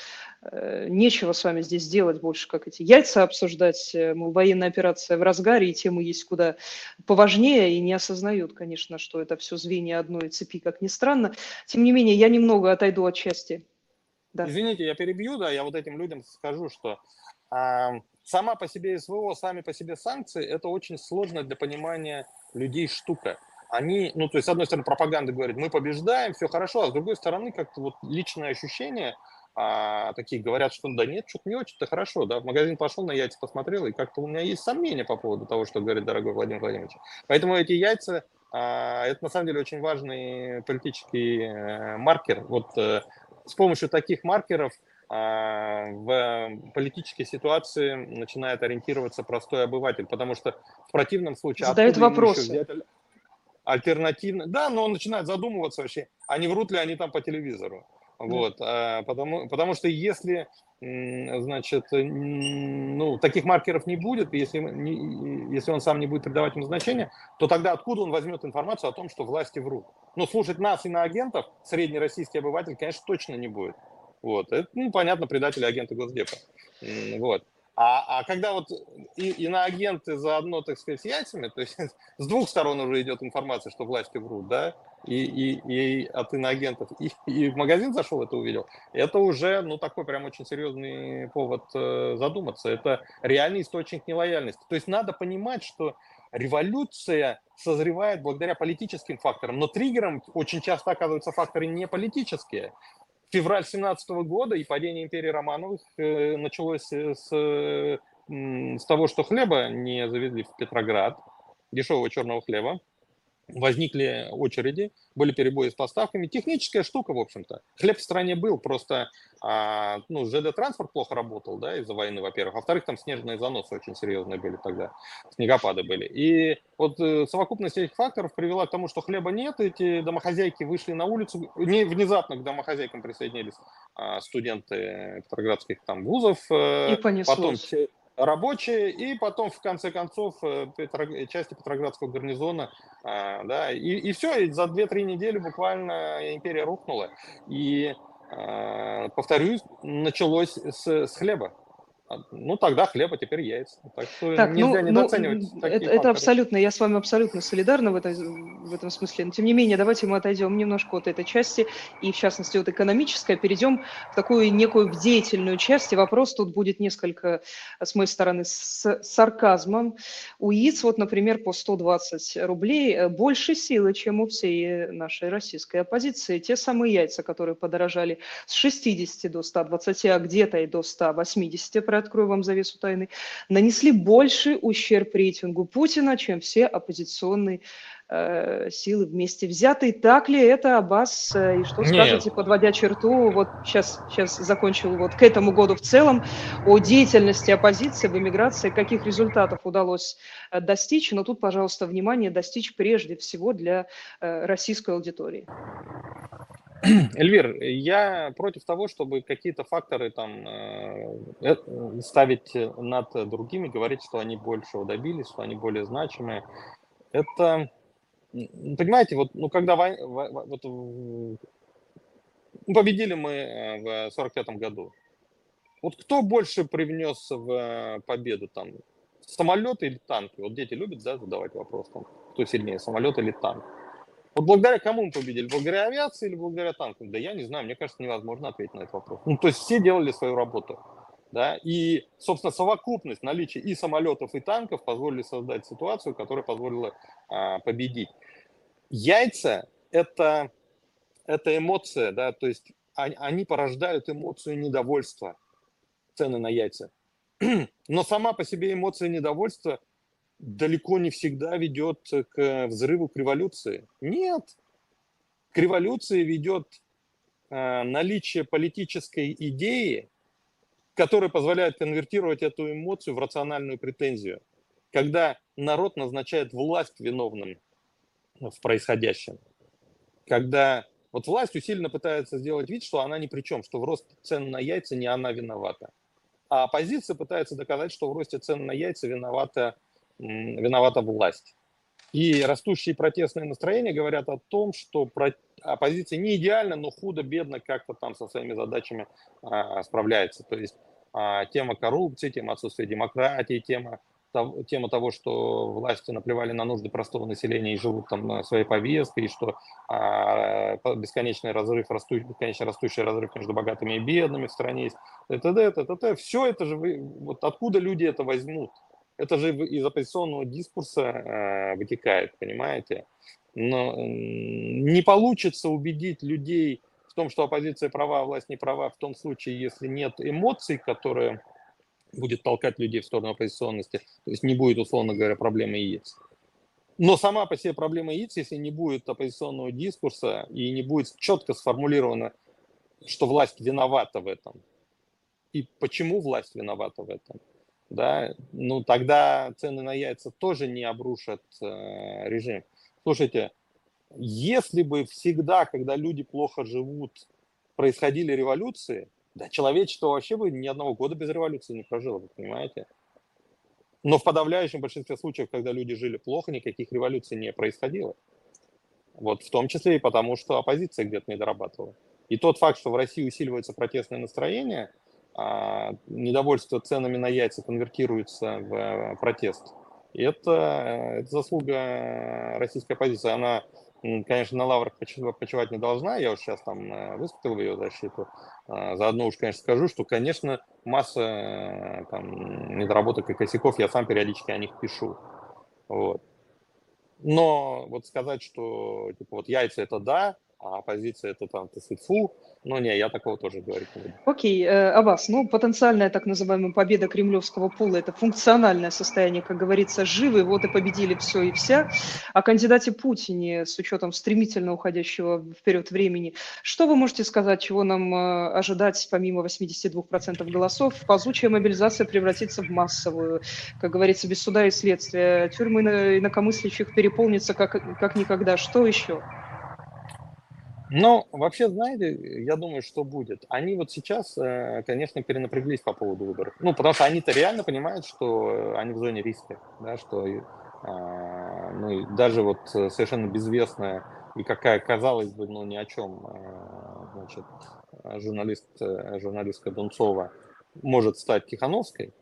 э, нечего с вами здесь делать больше, как эти яйца обсуждать. Э, мол, военная операция в разгаре, и темы есть куда поважнее, и не осознают, конечно, что это все звенья одной цепи, как ни странно. Тем не менее, я немного отойду от части. Да. Извините, я перебью, да, я вот этим людям скажу, что Сама по себе СВО, сами по себе санкции – это очень сложно для понимания людей штука. Они, ну, то есть, с одной стороны, пропаганда говорит, мы побеждаем, все хорошо, а с другой стороны, как-то вот личное ощущение, а, такие говорят, что да нет, что-то не очень-то хорошо, да, в магазин пошел, на яйца посмотрел, и как-то у меня есть сомнения по поводу того, что говорит дорогой Владимир Владимирович. Поэтому эти яйца, а, это на самом деле очень важный политический э, маркер. Вот э, с помощью таких маркеров – а, в политической ситуации начинает ориентироваться простой обыватель, потому что в противном случае... Задают вопросы. Альтернативно. Да, но он начинает задумываться вообще, а не врут ли они там по телевизору. Вот, а, потому, потому что если, значит, ну, таких маркеров не будет, если, если он сам не будет придавать им значения, то тогда откуда он возьмет информацию о том, что власти врут? Ну, слушать нас и на агентов средний российский обыватель, конечно, точно не будет. Вот. Это, ну, понятно, предатели агенты Госдепа. Вот. А, а когда вот и, и на агенты заодно, так сказать, с яйцами, то есть [LAUGHS] с двух сторон уже идет информация, что власти врут, да, и, и, и от иноагентов, и, и в магазин зашел, это увидел, это уже, ну, такой прям очень серьезный повод э, задуматься. Это реальный источник нелояльности. То есть надо понимать, что революция созревает благодаря политическим факторам, но триггером очень часто оказываются факторы не политические февраль 17 года и падение империи Романовых э, началось э, с, с того, что хлеба не завезли в Петроград, дешевого черного хлеба возникли очереди, были перебои с поставками. Техническая штука, в общем-то. Хлеб в стране был, просто а, ну, ЖД-транспорт плохо работал, да, из-за войны, во-первых. во-вторых, там снежные заносы очень серьезные были тогда, снегопады были. И вот э, совокупность этих факторов привела к тому, что хлеба нет, эти домохозяйки вышли на улицу, не внезапно к домохозяйкам присоединились а, студенты петроградских там вузов. Э, И понеслось. Потом рабочие, и потом, в конце концов, э, Петро... части Петроградского гарнизона, а, да, и, и все, и за 2-3 недели буквально империя рухнула. И, повторюсь, началось с, с хлеба. А, ну, тогда хлеба, теперь яйца. Так что так, нельзя ну, недооценивать ну, это, это абсолютно, я с вами абсолютно солидарна в, этой, в этом смысле. Но, тем не менее, давайте мы отойдем немножко от этой части, и, в частности, от экономической, перейдем в такую некую деятельную часть. И вопрос тут будет несколько, с моей стороны, с сарказмом. У яиц, вот, например, по 120 рублей э, больше силы, чем у всей нашей российской оппозиции. Те самые яйца, которые подорожали с 60 до 120, а где-то и до 180 приоткрою вам завесу тайны, нанесли больше ущерб рейтингу Путина, чем все оппозиционные э, силы вместе взятые. Так ли это, Аббас? Э, и что Нет. скажете, подводя черту, вот сейчас, сейчас закончил вот к этому году в целом, о деятельности оппозиции в эмиграции, каких результатов удалось э, достичь? Но тут, пожалуйста, внимание, достичь прежде всего для э, российской аудитории. [CLEARS THROAT] Эльвир, я против того, чтобы какие-то факторы там э, э, ставить над другими, говорить, что они большего добились, что они более значимые. Это, понимаете, вот, ну, когда вой, вот, ну, победили мы э, в 45 году, вот кто больше привнес в победу там, самолеты или танки? Вот дети любят, да, задавать вопрос, там, кто сильнее, самолет или танк? Вот благодаря кому мы победили? Благодаря авиации или благодаря танкам? Да я не знаю, мне кажется, невозможно ответить на этот вопрос. Ну, то есть все делали свою работу. Да? И, собственно, совокупность наличия и самолетов, и танков позволили создать ситуацию, которая позволила а, победить. Яйца это, – это эмоция, да, то есть они, порождают эмоцию недовольства, цены на яйца. [CLEARS THROAT] Но сама по себе эмоция недовольства – далеко не всегда ведет к взрыву к революции. Нет. К революции ведет э, наличие политической идеи, который позволяет конвертировать эту эмоцию в рациональную претензию. Когда народ назначает власть виновным в происходящем. Когда вот власть усиленно пытается сделать вид, что она ни при чем, что в росте цен на яйца не она виновата. А оппозиция пытается доказать, что в росте цен на яйца виновата, виновата власть. И растущие протестные настроения говорят о том, что оппозиция не идеально, но худо-бедно как-то там со своими задачами а, справляется. То есть а, тема коррупции, тема отсутствия демократии, тема тема того, что власти наплевали на нужды простого населения и живут там своей повесткой, и что а, бесконечный разрыв, растущий, бесконечно растущий разрыв между богатыми и бедными в стране есть, т.д., т.д. Все это же, вы, вот откуда люди это возьмут? Это же из оппозиционного дискурса э, вытекает, понимаете? Но не получится убедить людей в том, что оппозиция права, а власть не права, в том случае, если нет эмоций, которые будет толкать людей в сторону оппозиционности, то есть не будет, условно говоря, проблемы яиц. Но сама по себе проблема яиц, если не будет оппозиционного дискурса и не будет четко сформулировано, что власть виновата в этом, и почему власть виновата в этом, да, ну тогда цены на яйца тоже не обрушат э, режим. Слушайте, если бы всегда, когда люди плохо живут, происходили революции, да, человечество вообще бы ни одного года без революции не прожило, вы понимаете? Но в подавляющем большинстве случаев, когда люди жили плохо, никаких революций не происходило. Вот в том числе и потому, что оппозиция где-то не дорабатывала. И тот факт, что в России усиливается протестное настроение, а недовольство ценами на яйца конвертируется в э, протест, это, э, это заслуга российской оппозиции. Она конечно, на лаврах почивать не должна, я уже сейчас там э, выступил в ее защиту. А, заодно уж, конечно, скажу, что, конечно, масса э, там, недоработок и косяков, я сам периодически о них пишу. Вот. Но вот сказать, что типа вот яйца это да, а оппозиция это там, ты фу, ну не, я такого тоже говорить не буду. Окей, э, Аббас, ну потенциальная так называемая победа кремлевского пула – это функциональное состояние, как говорится, живы, вот и победили все и вся. О кандидате Путине с учетом стремительно уходящего вперед времени, что вы можете сказать, чего нам э, ожидать помимо 82% голосов? Ползучая мобилизация превратится в массовую, как говорится, без суда и следствия. Тюрьмы инакомыслящих переполнятся как, как никогда. Что еще? Ну, вообще, знаете, я думаю, что будет. Они вот сейчас, э, конечно, перенапряглись по поводу выборов. Ну, потому что они-то реально понимают, что они в зоне риска, да, что а, ну, даже вот совершенно безвестная и какая, казалось бы, ну, ни о чем, а, значит, журналист, э, журналистка Дунцова может стать Тихановской,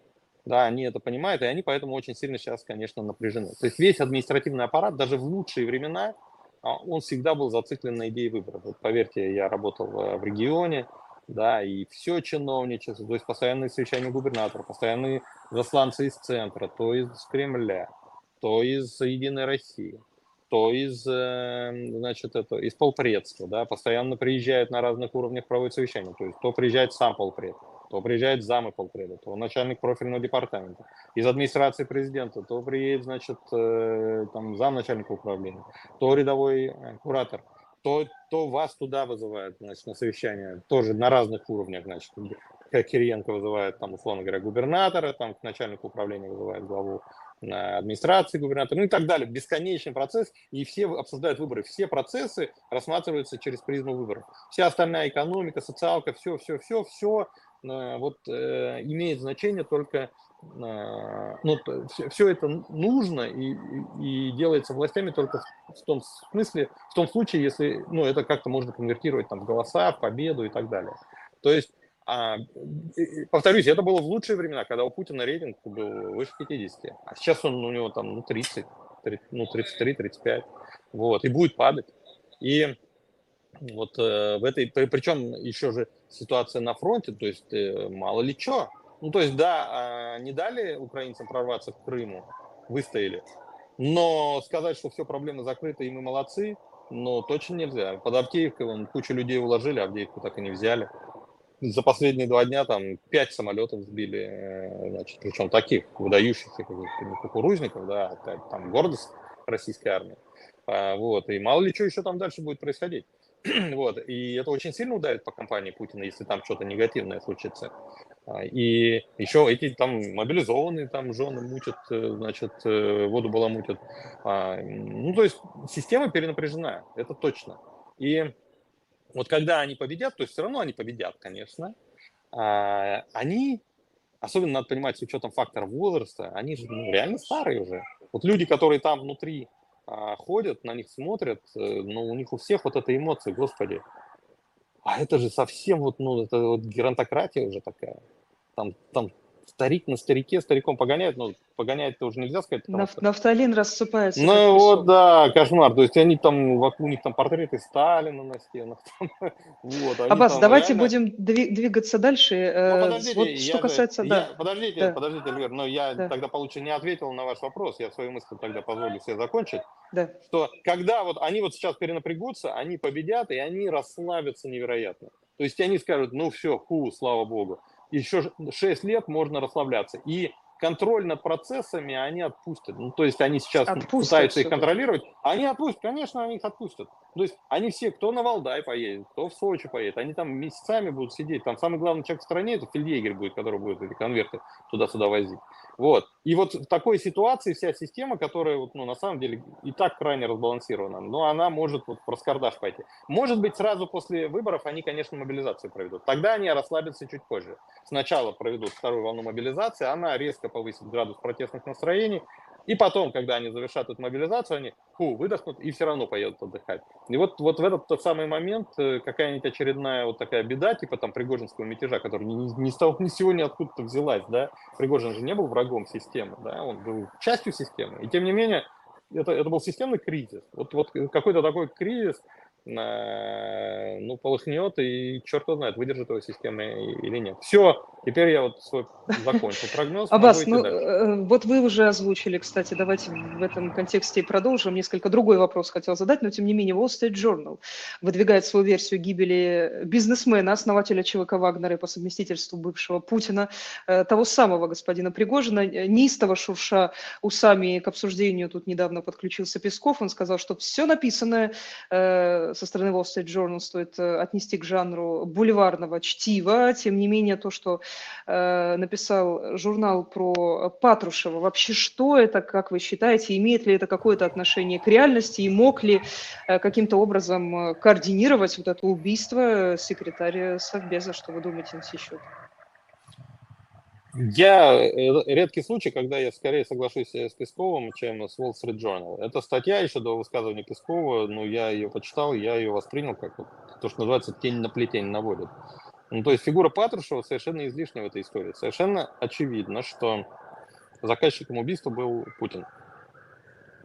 да, они это понимают, и они поэтому очень сильно сейчас, конечно, напряжены. То есть весь административный аппарат, даже в лучшие времена, а он всегда был зациклен на идее выборов. Вот поверьте, я работал в регионе, да, и все чиновничество, то есть постоянные совещания губернатора, постоянные засланцы из центра, то из Кремля, то из Единой России, то из, эм, значит, это, из полпредства, да, постоянно приезжают на разных уровнях проводят совещания, то есть то приезжает сам полпред, то приезжает замы полпреда, то начальник профильного департамента. Из администрации президента то приедет, значит, э, там, зам начальника управления, то рядовой э, куратор, то, то вас туда вызывают, значит, на совещание, тоже на разных уровнях, значит, как Кириенко вызывает, там, условно говоря, губернатора, там, к начальнику управления вызывает главу администрации губернатора, ну и так далее. Бесконечный процесс, и все обсуждают выборы. Все процессы рассматриваются через призму выборов. Вся остальная экономика, социалка, все, все, все, все вот э, имеет значение только, э, ну, все, все это нужно и, и делается властями только в том смысле, в том случае, если, ну, это как-то можно конвертировать там в голоса, в победу и так далее. То есть а, повторюсь, это было в лучшие времена, когда у Путина рейтинг был выше 50, а сейчас он у него там ну, 30, 30 ну 33-35, вот, и будет падать. И вот э, в этой, причем еще же ситуация на фронте, то есть э, мало ли что. Ну, то есть, да, э, не дали украинцам прорваться к Крыму, выстояли, но сказать, что все проблемы закрыты и мы молодцы, но точно нельзя. Под Авдеевкой вон, кучу людей уложили, Авдеевку так и не взяли. За последние два дня там пять самолетов сбили, э, значит, причем таких выдающихся кукурузников, да, там гордость российской армии. А, вот, и мало ли что еще там дальше будет происходить. [CLEARS THROAT] вот, и это очень сильно ударит по компании Путина, если там что-то негативное случится. А, и еще эти там мобилизованные там жены мутят, э, значит, э, воду баламутят. А, ну, то есть система перенапряжена, это точно. И вот когда они победят, то есть все равно они победят, конечно, а, они, особенно надо понимать с учетом фактора возраста, они же ну, реально старые уже. Вот люди, которые там внутри ходят, на них смотрят, э, ну, у них у всех вот эта эмоция, господи, а это же совсем вот, ну, это вот геронтократия уже такая. Там, там старик на старике стариком погоняет, но погоняет это уже нельзя сказать. Наф- что... Нафталин рассыпается. Ну вот, да, кошмар. То есть они там, вокруг них там портреты Сталина на стенах. [LAUGHS] вот, Аббас, давайте реально... будем двигаться дальше. Ну, э, подождите, вот, что касается... Же, да. я, подождите, да. подождите, Эльвир, но я да. тогда, получается, не ответил на ваш вопрос. Я свою мысль тогда позволю себе закончить. Да. Что когда вот они вот сейчас перенапрягутся, они победят, и они расслабятся невероятно. То есть они скажут, ну все, ху, слава богу еще 6 лет можно расслабляться. И контроль над процессами они отпустят. Ну, то есть они сейчас отпустят пытаются их контролировать. Они отпустят, конечно, они их отпустят. То есть они все, кто на Валдай поедет, кто в Сочи поедет, они там месяцами будут сидеть. Там самый главный человек в стране, это фельдъегерь будет, который будет эти конверты туда-сюда возить. Вот. И вот в такой ситуации вся система, которая вот, ну, на самом деле и так крайне разбалансирована, но она может вот в раскардаш пойти. Может быть, сразу после выборов они, конечно, мобилизацию проведут. Тогда они расслабятся чуть позже. Сначала проведут вторую волну мобилизации, она резко повысит градус протестных настроений, и потом, когда они завершат эту мобилизацию, они фу, выдохнут и все равно поедут отдыхать. И вот, вот в этот тот самый момент э, какая-нибудь очередная вот такая беда, типа там Пригожинского мятежа, который ни, ни, того, [LAUGHS] ни с сего ни откуда-то взялась, да, Пригожин же не был врагом системы, да, он был частью системы. И тем не менее, это, это был системный кризис. Вот, вот какой-то такой кризис, Э, ну, полыхнет, и черт его знает, выдержит его система или нет. Все, теперь я вот свой закончил прогноз. Аббас, ну, э, вот вы уже озвучили, кстати, давайте в этом контексте и продолжим. Несколько другой вопрос хотел задать, но тем не менее Wall Street Journal выдвигает свою версию гибели бизнесмена, основателя ЧВК Вагнера и по совместительству бывшего Путина, э, того самого господина Пригожина, неистово шурша усами к обсуждению, тут недавно подключился Песков, он сказал, что все написанное со стороны Wall Street Journal стоит э, отнести к жанру бульварного чтива. Тем не менее, то, что э, написал журнал про Патрушева, вообще что это, как вы считаете, имеет ли это какое-то отношение к реальности и мог ли э, каким-то образом э, координировать вот это убийство секретаря Совбеза? Что вы думаете на сей счет? Я э, редкий случай, когда я скорее соглашусь с Песковым, чем с Wall Street Journal. Эта статья еще до высказывания Пескова, ну, я ее почитал, я ее воспринял как то, что называется тень на плетень наводит. Ну, то есть фигура Патрушева совершенно излишняя в этой истории. Совершенно очевидно, что заказчиком убийства был Путин.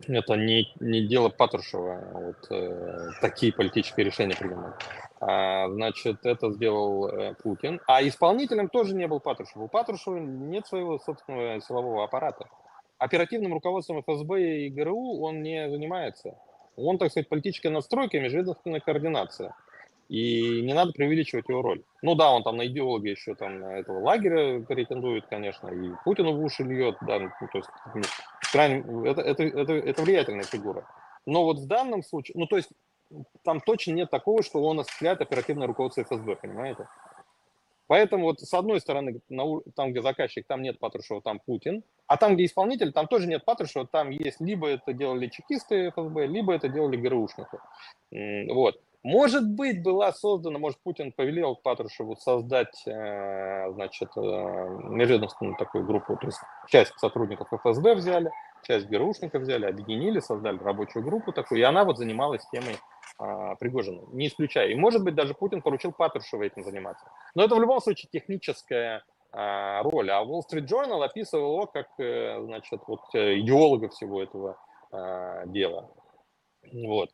Это не, не дело Патрушева вот, э, такие политические решения принимать. А, значит, это сделал э, Путин. А исполнителем тоже не был Патрушев. У Патрушева нет своего собственного силового аппарата. Оперативным руководством ФСБ и ГРУ он не занимается. Он, так сказать, политической настройкой, межведомственная координация. И не надо преувеличивать его роль. Ну да, он там на идеолога еще там этого лагеря претендует, конечно, и Путину в уши льет, да, ну, то есть крайне, это, это, это, это влиятельная фигура. Но вот в данном случае, ну то есть там точно нет такого, что он осуществляет оперативное руководство ФСБ, понимаете? Поэтому вот с одной стороны, там, где заказчик, там нет Патрушева, там Путин, а там, где исполнитель, там тоже нет Патрушева, там есть либо это делали чекисты ФСБ, либо это делали ГРУшники. Вот. Может быть, была создана, может, Путин повелел Патрушеву создать, э, значит, э, межведомственную такую группу, то есть часть сотрудников ФСБ взяли, часть ГРУшников взяли, объединили, создали рабочую группу такую, и она вот занималась темой а, Пригожина, не исключая. И, может быть, даже Путин поручил Патрушеву этим заниматься. Но это в любом случае техническая а, роль. А Wall Street Journal описывал его как, э, значит, вот идеолога всего этого а, дела. Вот.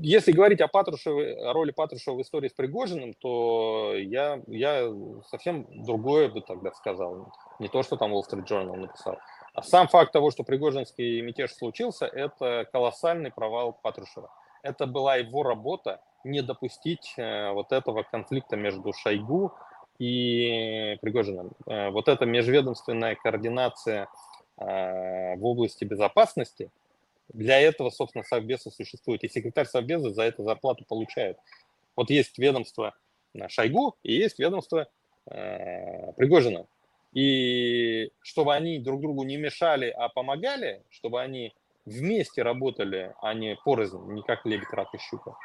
Если говорить о, Патрушеве, о роли Патрушева в истории с Пригожиным, то я, я совсем другое бы тогда сказал. Не то, что там Wall Street Journal написал. А сам факт того, что Пригожинский мятеж случился, это колоссальный провал Патрушева это была его работа не допустить э, вот этого конфликта между Шойгу и Пригожиным. Э, вот эта межведомственная координация э, в области безопасности, для этого, собственно, Совбеза существует. И секретарь Совбеза за это зарплату получает. Вот есть ведомство Шойгу и есть ведомство э, Пригожина. И чтобы они друг другу не мешали, а помогали, чтобы они вместе работали, а не порознь, не как лебедь, рак и щука.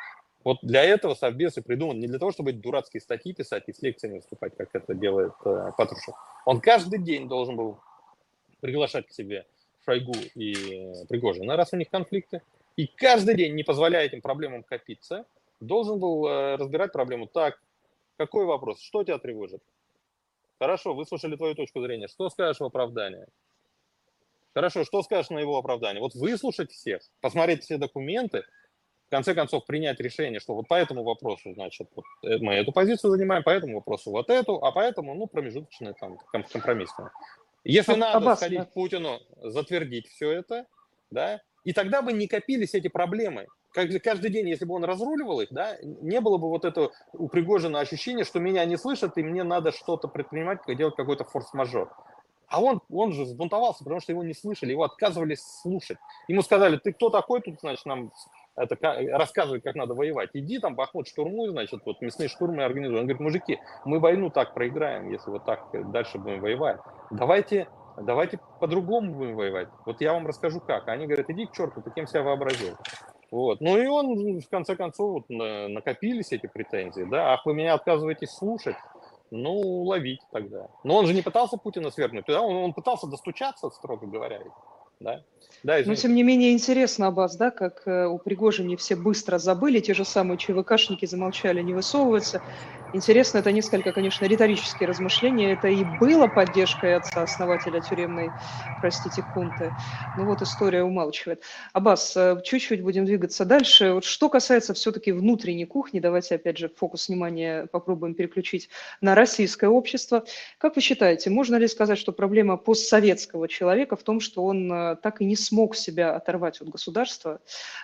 Вот для этого Совбез и придуман, не для того, чтобы дурацкие статьи писать и с лекциями выступать, как это делает э, Патрушев. Он каждый день должен был приглашать к себе Шойгу и э, Пригожина, раз у них конфликты, и каждый день, не позволяя этим проблемам копиться, должен был э, разбирать проблему. Так, какой вопрос? Что тебя тревожит? Хорошо, выслушали твою точку зрения. Что скажешь в оправдание? Хорошо, что скажешь на его оправдание? Вот выслушать всех, посмотреть все документы, в конце концов принять решение, что вот по этому вопросу, значит, вот э, мы эту позицию занимаем, по этому вопросу вот эту, а поэтому, ну, промежуточная там компромиссная. Если а, надо Аббас, сходить да. к Путину, затвердить все это, да, и тогда бы не копились эти проблемы. Каждый день, если бы он разруливал их, да, не было бы вот этого у Пригожина ощущения, что меня не слышат, и мне надо что-то предпринимать, делать какой-то форс-мажор. А он, он же взбунтовался, потому что его не слышали, его отказывались слушать. Ему сказали, ты кто такой тут, значит, нам это, рассказывать, как надо воевать. Иди там, Бахмут штурмуй, значит, вот мясные штурмы организуй. Он говорит, мужики, мы войну так проиграем, если вот так дальше будем воевать. Давайте, давайте по-другому будем воевать. Вот я вам расскажу как. Они говорят, иди к черту, ты кем себя вообразил. Вот. Ну и он, в конце концов, вот, накопились эти претензии, да, ах, вы меня отказываетесь слушать, ну, ловить тогда. Но он же не пытался Путина свергнуть, да? он, он пытался достучаться, строго говоря. Да? Да, Но тем не менее интересно, Аббас, да, как э, у Пригожина все быстро забыли, те же самые ЧВКшники замолчали, не высовываются. Интересно, это несколько, конечно, риторические размышления. Это и было поддержкой отца-основателя тюремной, простите, хунты. Ну вот история умалчивает. Аббас, э, чуть-чуть будем двигаться дальше. Вот что касается все-таки внутренней кухни, давайте опять же фокус внимания попробуем переключить на российское общество. Как вы считаете, можно ли сказать, что проблема постсоветского человека в том, что он э, так и не смог себя оторвать от государства,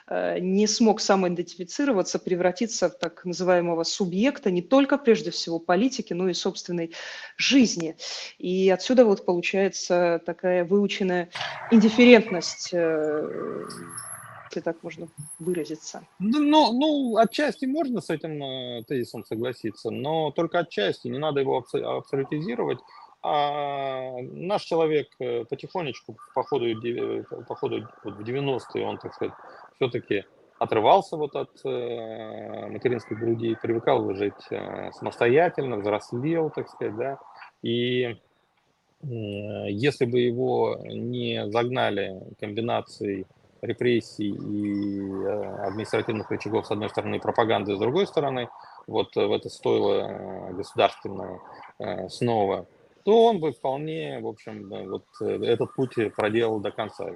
э, не смог самоидентифицироваться, превратиться в так называемого субъекта не только прежде всего политики, но и собственной жизни. И отсюда вот получается такая выученная индифферентность э, если так можно выразиться. Ну, ну, ну, отчасти можно с этим э, тезисом согласиться, но только отчасти, не надо его абсолютизировать. А наш человек э, потихонечку по ходу, по ходу вот в 90-е, он, так сказать, все-таки отрывался вот от э, материнской груди, привыкал жить э, самостоятельно, взрослел, так сказать, да, и э, если бы его не загнали комбинацией репрессий и э, административных рычагов с одной стороны пропаганды с другой стороны, вот в это стоило э, государственное э, снова, то он бы вполне, в общем, вот этот путь проделал до конца.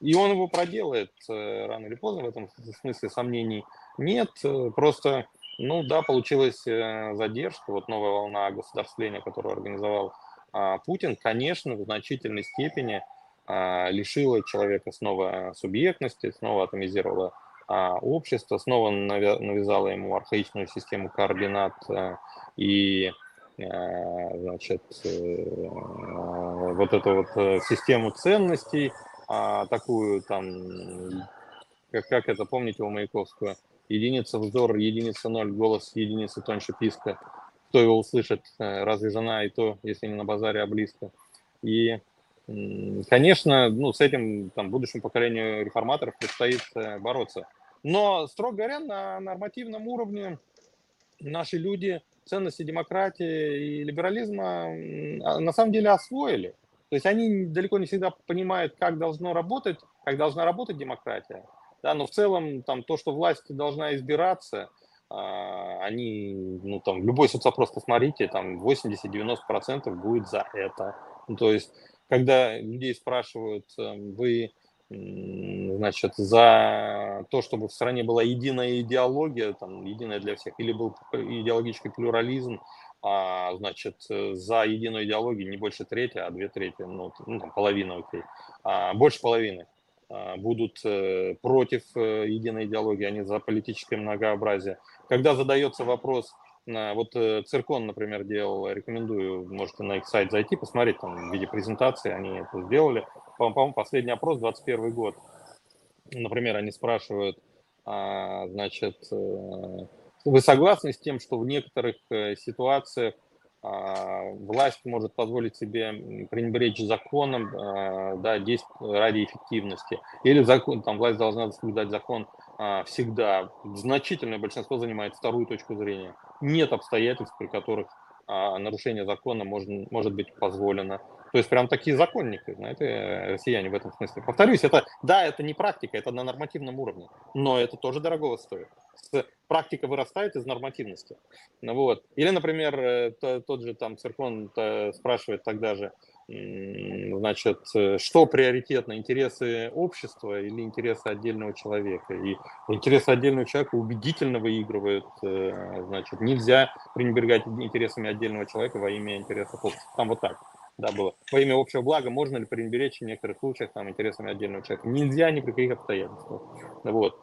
И он его проделает э, рано или поздно, в этом смысле сомнений нет. Э, просто, ну да, получилась э, задержка, вот новая волна государствления, которую организовал а, Путин, конечно, в значительной степени а, лишила человека снова субъектности, снова атомизировала а, общество, снова навязала ему архаичную систему координат и значит, вот эту вот систему ценностей, а, такую там, как, как это, помните у Маяковского, единица вздор, единица ноль, голос единицы тоньше писка. Кто его услышит, э, разве жена и то, если не на базаре, а близко. И, конечно, ну, с этим там, будущему поколению реформаторов предстоит э, бороться. Но, строго говоря, на нормативном уровне наши люди ценности демократии и либерализма а, на самом деле освоили. То есть они далеко не всегда понимают, как должно работать, как должна работать демократия. Да, но в целом там то, что власть должна избираться, а, они, ну там, любой соцопрос посмотрите, там 80-90% будет за это. Ну, то есть, когда людей спрашивают, эм, вы, значит, за то, чтобы в стране была единая идеология, там, единая для всех, или был идеологический плюрализм, а, значит, э, за единую идеологию не больше трети, а две трети, ну, ну там половина, окей, а, больше половины а, будут э, против э, единой идеологии, а не за политическое многообразие. Когда задается вопрос, вот Циркон, например, делал, рекомендую, можете на их сайт зайти, посмотреть, там в виде презентации они это сделали. По-моему, последний опрос, 21 год. Например, они спрашивают, значит, вы согласны с тем, что в некоторых э, ситуациях а, власть может позволить себе пренебречь законом а, да, ради эффективности. Или закон, там власть должна соблюдать закон а, всегда. Значительное большинство занимает вторую точку зрения. Нет обстоятельств, при которых нарушение закона может, может быть позволено. То есть прям такие законники, знаете, россияне в этом смысле. Повторюсь, это, да, это не практика, это на нормативном уровне, но это тоже дорогого стоит. Практика вырастает из нормативности. Вот. Или, например, э, тот же там Циркон спрашивает тогда же, значит, э, что приоритетно, интересы общества или интересы отдельного человека. И интересы отдельного человека убедительно выигрывают, э, значит, нельзя пренебрегать интересами отдельного человека во имя интересов общества. Там вот так да, было. Во имя общего блага можно ли пренебречь в некоторых случаях там, интересами отдельного человека? Нельзя ни при каких обстоятельствах. Вот.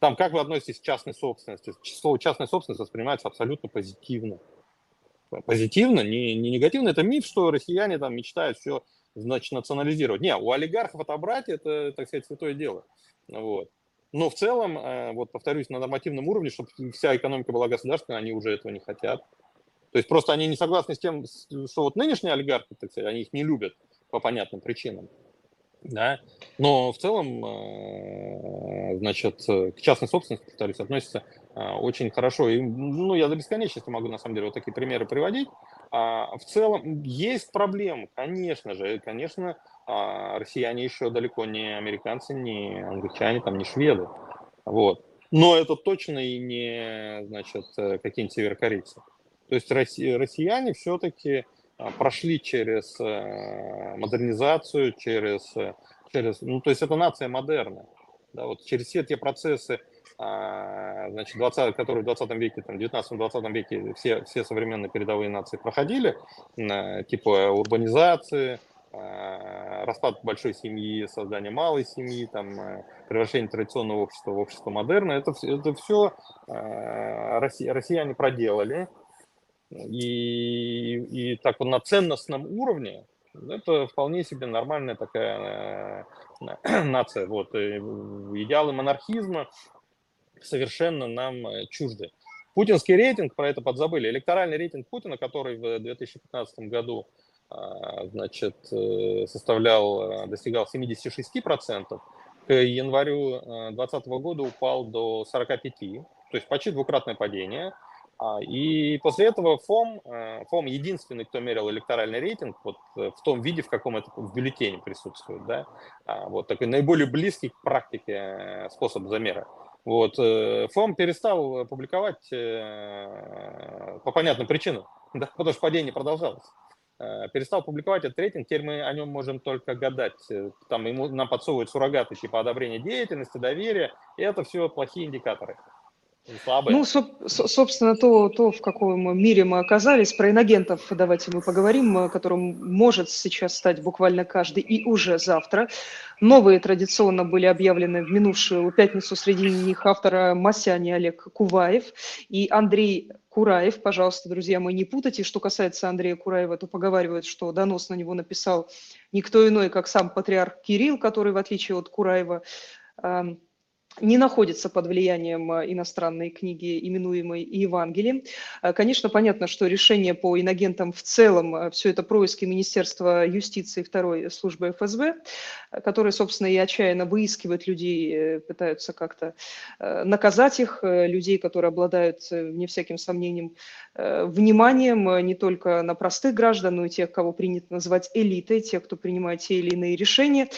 Там, как вы относитесь к частной собственности? Слово частная собственность воспринимается абсолютно позитивно. Позитивно, не, не негативно. Это миф, что россияне там мечтают все значит, национализировать. Не, у олигархов отобрать это, так сказать, святое дело. Вот. Но в целом, э, вот повторюсь, на нормативном уровне, чтобы вся экономика была государственной, они уже этого не хотят. То есть просто они не согласны с тем, что вот нынешние олигархи, так сказать, они их не любят по понятным причинам. Да? Но в целом, э, значит, к частной собственности, повторюсь, относятся э, очень хорошо. И, ну, я до бесконечности могу, на самом деле, вот такие примеры приводить. А в целом есть проблемы, конечно же. Конечно, а, россияне еще далеко не американцы, не англичане, там, не шведы. Вот. Но это точно и не, значит, э, какие-нибудь северокорейцы. То есть россияне все-таки прошли через э, модернизацию, через, э, через, ну, то есть это нация модерна. Да, вот через все те процессы, а, значит, 20, которые в 20 веке, там, 19-20 веке все, все современные передовые нации проходили, типа урбанизации, а, распад большой семьи, создание малой семьи, там, э, превращение традиционного общества в общество модерна, это, это все россияне проделали, и, и так вот на ценностном уровне это вполне себе нормальная такая э, [CLEARS THROAT] нация. Вот. И идеалы монархизма совершенно нам э, чужды. Путинский рейтинг, про это подзабыли, электоральный рейтинг Путина, который в 2015 году а, значит, э, составлял, достигал 76%, к январю 2020 года упал до 45%, то есть почти двукратное падение – и после этого ФОМ, э, ФОМ единственный, кто мерил электоральный рейтинг вот э, в том виде, в каком это в бюллетене присутствует, да, а, вот такой наиболее близкий к практике э, способ замера. Вот, ФОМ перестал публиковать по понятным причинам, [LAUGHS] да, потому что падение продолжалось. Перестал публиковать этот рейтинг, теперь мы о нем можем только гадать. Там ему, нам подсовывают суррогаты типа одобрения деятельности, доверия, и это все плохие индикаторы. Слабые. Ну, собственно, то, то, в каком мире мы оказались. Про иногентов давайте мы поговорим, которым может сейчас стать буквально каждый и уже завтра. Новые традиционно были объявлены в минувшую пятницу. Среди них автора Масяни Олег Куваев и Андрей Кураев. Пожалуйста, друзья мои, не путайте. Что касается Андрея Кураева, то поговаривают, что донос на него написал никто иной, как сам патриарх Кирилл, который, в отличие от Кураева, не находится под влиянием э, иностранной книги, именуемой Евангелием. Э, конечно, понятно, что решение по иногентам в целом, э, все это происки Министерства юстиции второй службы ФСБ, которые, собственно, и отчаянно выискивают людей, пытаются как-то наказать их, людей, которые обладают, вне всяким сомнением, вниманием не только на простых граждан, но и тех, кого принято называть элитой, тех, кто принимает те или иные решения.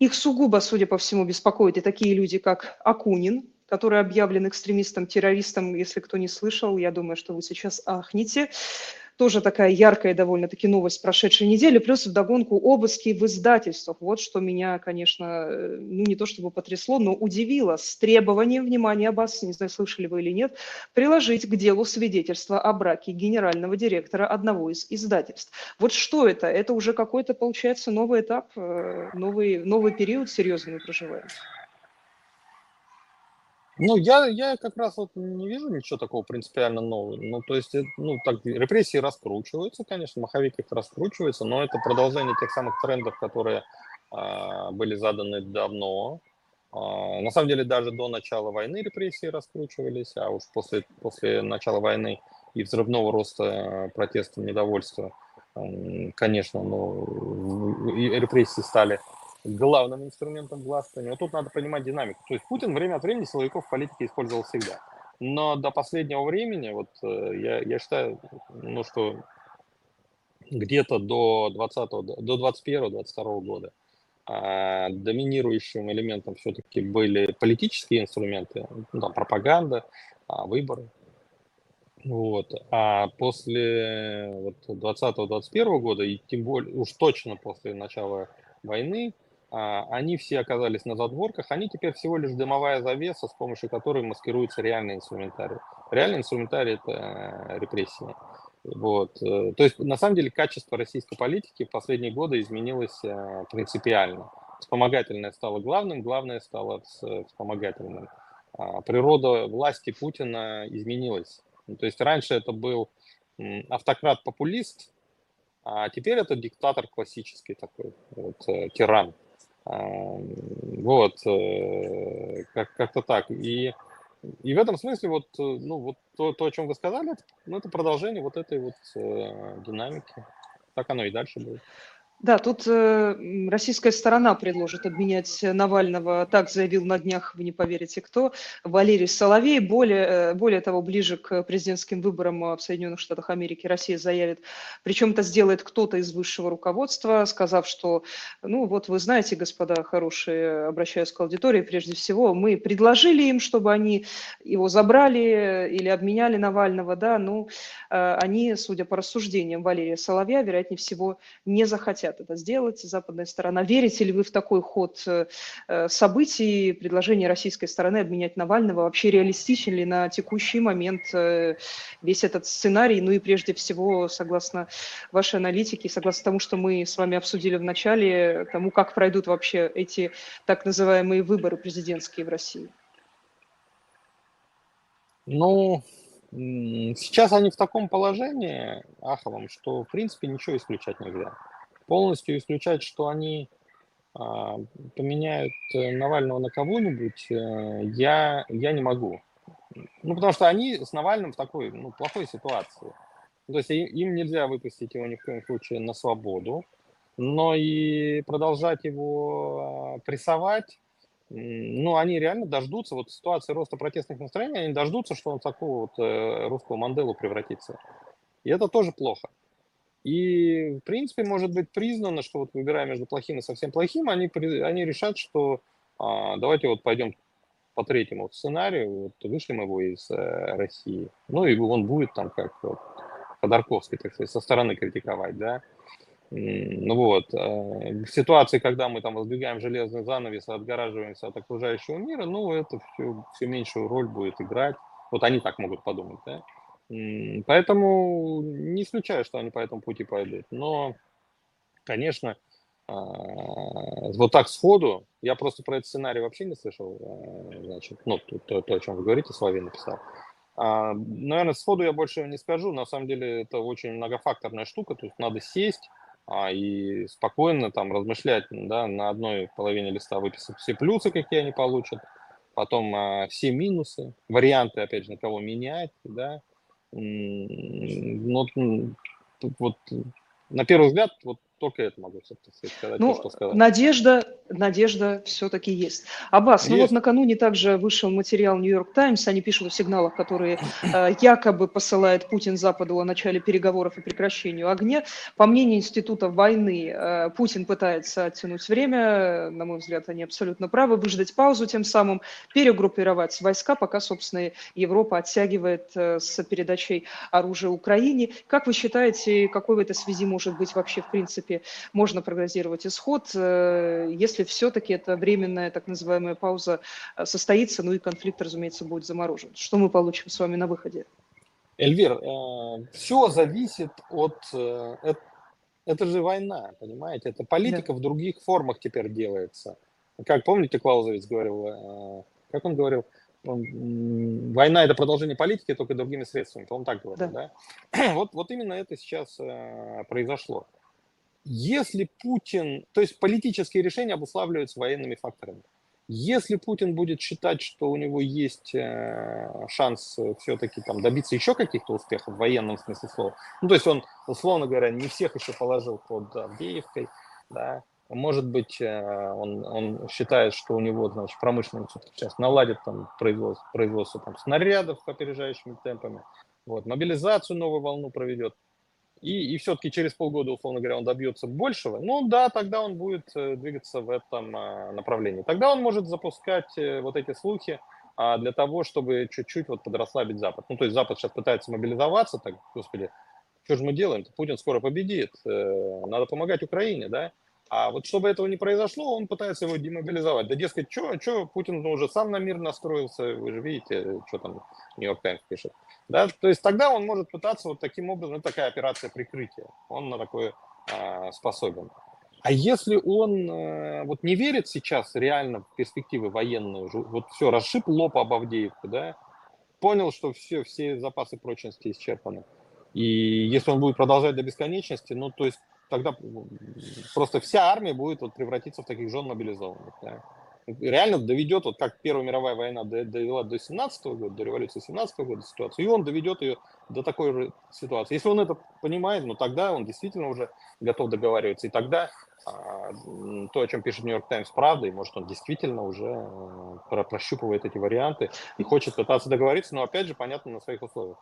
Их сугубо, судя по всему, беспокоят и такие люди, как Акунин, который объявлен экстремистом, террористом. Если кто не слышал, я думаю, что вы сейчас ахнете. Тоже такая яркая довольно-таки новость прошедшей недели. Плюс вдогонку обыски в издательствах. Вот что меня, конечно, э, ну не то чтобы потрясло, но удивило. С требованием, внимания, Аббас, не знаю, слышали вы или нет, приложить к делу свидетельство о браке генерального директора одного из издательств. Вот что это? Это уже какой-то, получается, новый этап, э, новый, новый период серьезный мы проживаем. Ну, я, я как раз вот не вижу ничего такого принципиально нового. Ну, то есть, ну, так, репрессии раскручиваются, конечно, маховик их раскручивается, но это продолжение тех самых трендов, которые а, были заданы давно. А, на самом деле, даже до начала войны репрессии раскручивались, а уж после, после начала войны и взрывного роста протеста, недовольства, конечно, ну, репрессии стали главным инструментом властвования. Вот тут надо понимать динамику. То есть Путин время от времени силовиков в политике использовал всегда. Но до последнего времени, вот э, я, я считаю, ну, что где-то до 20 до 21-22 года а, доминирующим элементом все-таки были политические инструменты, ну, там, пропаганда, а, выборы. Вот. А после вот, 20-21 года, и тем более уж точно после начала войны, они все оказались на задворках, они теперь всего лишь дымовая завеса, с помощью которой маскируется реальный инструментарий. Реальный инструментарий – это э, репрессии. Вот. Э, то есть, на самом деле, качество российской политики в последние годы изменилось э, принципиально. Вспомогательное стало главным, главное стало вспомогательным. А природа власти Путина изменилась. Ну, то есть раньше это был автократ-популист, а теперь это диктатор классический такой, вот, тиран. Вот, э, как- как-то так. И, и в этом смысле вот, э, ну, вот то, то, о чем вы сказали, ну, это продолжение вот этой вот э, динамики. Так оно и дальше будет. Да, тут э, российская сторона предложит обменять Навального, так заявил на днях, вы не поверите кто, Валерий Соловей. Более, э, более того, ближе к президентским выборам в Соединенных Штатах Америки Россия заявит, причем это сделает кто-то из высшего руководства, сказав, что, ну вот вы знаете, господа хорошие, обращаюсь к аудитории, прежде всего, мы предложили им, чтобы они его забрали или обменяли Навального, да, ну, э, они, судя по рассуждениям Валерия Соловья, вероятнее всего, не захотят хотят это сделать, западная сторона. Верите ли вы в такой ход э, э, событий, предложение российской стороны обменять Навального? Вообще реалистичен ли на текущий момент э, весь этот сценарий? Ну и прежде всего, согласно вашей аналитике, согласно тому, что мы с вами обсудили в начале, тому, как пройдут вообще эти так называемые выборы президентские в России? Ну, сейчас они в таком положении, аховом, что, в принципе, ничего исключать нельзя полностью исключать, что они а, поменяют э, Навального на кого-нибудь, э, я, я не могу. Ну, потому что они с Навальным в такой ну, плохой ситуации. То есть им нельзя выпустить его ни в коем случае на свободу, но и продолжать его а, прессовать, ну, они реально дождутся, вот ситуации роста протестных настроений, они дождутся, что он в такого вот э, русского Манделу превратится. И это тоже плохо. И, в принципе, может быть признано, что вот выбирая между плохим и совсем плохим, они, они решат, что а, давайте вот пойдем по третьему сценарию, вот вышлем его из э, России. Ну и он будет там как вот, Ходорковский, так сказать, со стороны критиковать, да. Ну вот, э, в ситуации, когда мы там воздвигаем железный занавес отгораживаемся от окружающего мира, ну это все, все меньшую роль будет играть. Вот они так могут подумать, да. Поэтому не исключаю, что они по этому пути пойдут. Но, конечно, а, вот так сходу, я просто про этот сценарий вообще не слышал, а, значит, ну, то, то, о чем вы говорите, Славей написал. А, наверное, сходу я больше не скажу, на самом деле это очень многофакторная штука, то есть надо сесть и спокойно там размышлять, да, на одной половине листа выписать все плюсы, какие они получат, потом все минусы, варианты, опять же, на кого менять, да, ну, вот на первый взгляд, вот только это могу сказать, ну, то, что сказать. Надежда, надежда все-таки есть. Аббас, есть. ну вот накануне также вышел материал Нью-Йорк Таймс, они пишут о сигналах, которые э, якобы посылает Путин Западу о начале переговоров и прекращению огня. По мнению Института войны, э, Путин пытается оттянуть время, на мой взгляд, они абсолютно правы, выждать паузу, тем самым перегруппировать войска, пока, собственно, Европа оттягивает э, с передачей оружия Украине. Как вы считаете, какой в этой связи может быть вообще, в принципе, принципе, можно прогнозировать исход, э, если все-таки эта временная так называемая пауза э, состоится, ну и конфликт, разумеется, будет заморожен. Что мы получим с вами на выходе? Эльвир, э, все зависит от... Это же война, понимаете? Это политика да. в других формах теперь делается. Как помните, Клаузовец говорил, как он говорил, война это продолжение политики, только другими средствами. Он так говорил, да? да? [CLEARS THROAT] Вот, вот именно это сейчас произошло если Путин, то есть политические решения обуславливаются военными факторами. Если Путин будет считать, что у него есть э, шанс все-таки там добиться еще каких-то успехов в военном смысле слова, ну, то есть он, условно говоря, не всех еще положил под Авдеевкой, да, может быть, э, он, он считает, что у него, значит, промышленный сейчас наладит там производство, производство там, снарядов опережающими темпами, вот, мобилизацию новую волну проведет, и, и все-таки через полгода, условно говоря, он добьется большего, ну да, тогда он будет э, двигаться в этом а, направлении. Тогда он может запускать э, вот эти слухи а, для того, чтобы чуть-чуть вот подрасслабить Запад. Ну, то есть Запад сейчас пытается мобилизоваться, так, господи, что же мы делаем? Путин скоро победит, э, надо помогать Украине, да? А вот чтобы этого не произошло, он пытается его демобилизовать. Да, дескать, что, Путин уже сам на мир настроился, вы же видите, что там Нью-Йорк Таймс пишет. Да, то есть тогда он может пытаться вот таким образом, это такая операция прикрытия, он на такое э, способен. А если он э, вот не верит сейчас реально в перспективы военные, вот все, расшиб лоб об Авдеевку, да, понял, что все, все запасы прочности исчерпаны, и если он будет продолжать до бесконечности, ну, то есть тогда просто вся армия будет вот превратиться в таких жен мобилизованных. Да. Реально доведет, вот как Первая мировая война довела до 17 года, до революции 17 года ситуацию, и он доведет ее до такой же ситуации. Если он это понимает, ну тогда он действительно уже готов договариваться. И тогда а, то, о чем пишет Нью-Йорк Таймс, правда, и может он действительно уже э, прощупывает эти варианты и хочет пытаться договориться, но опять же, понятно, на своих условиях.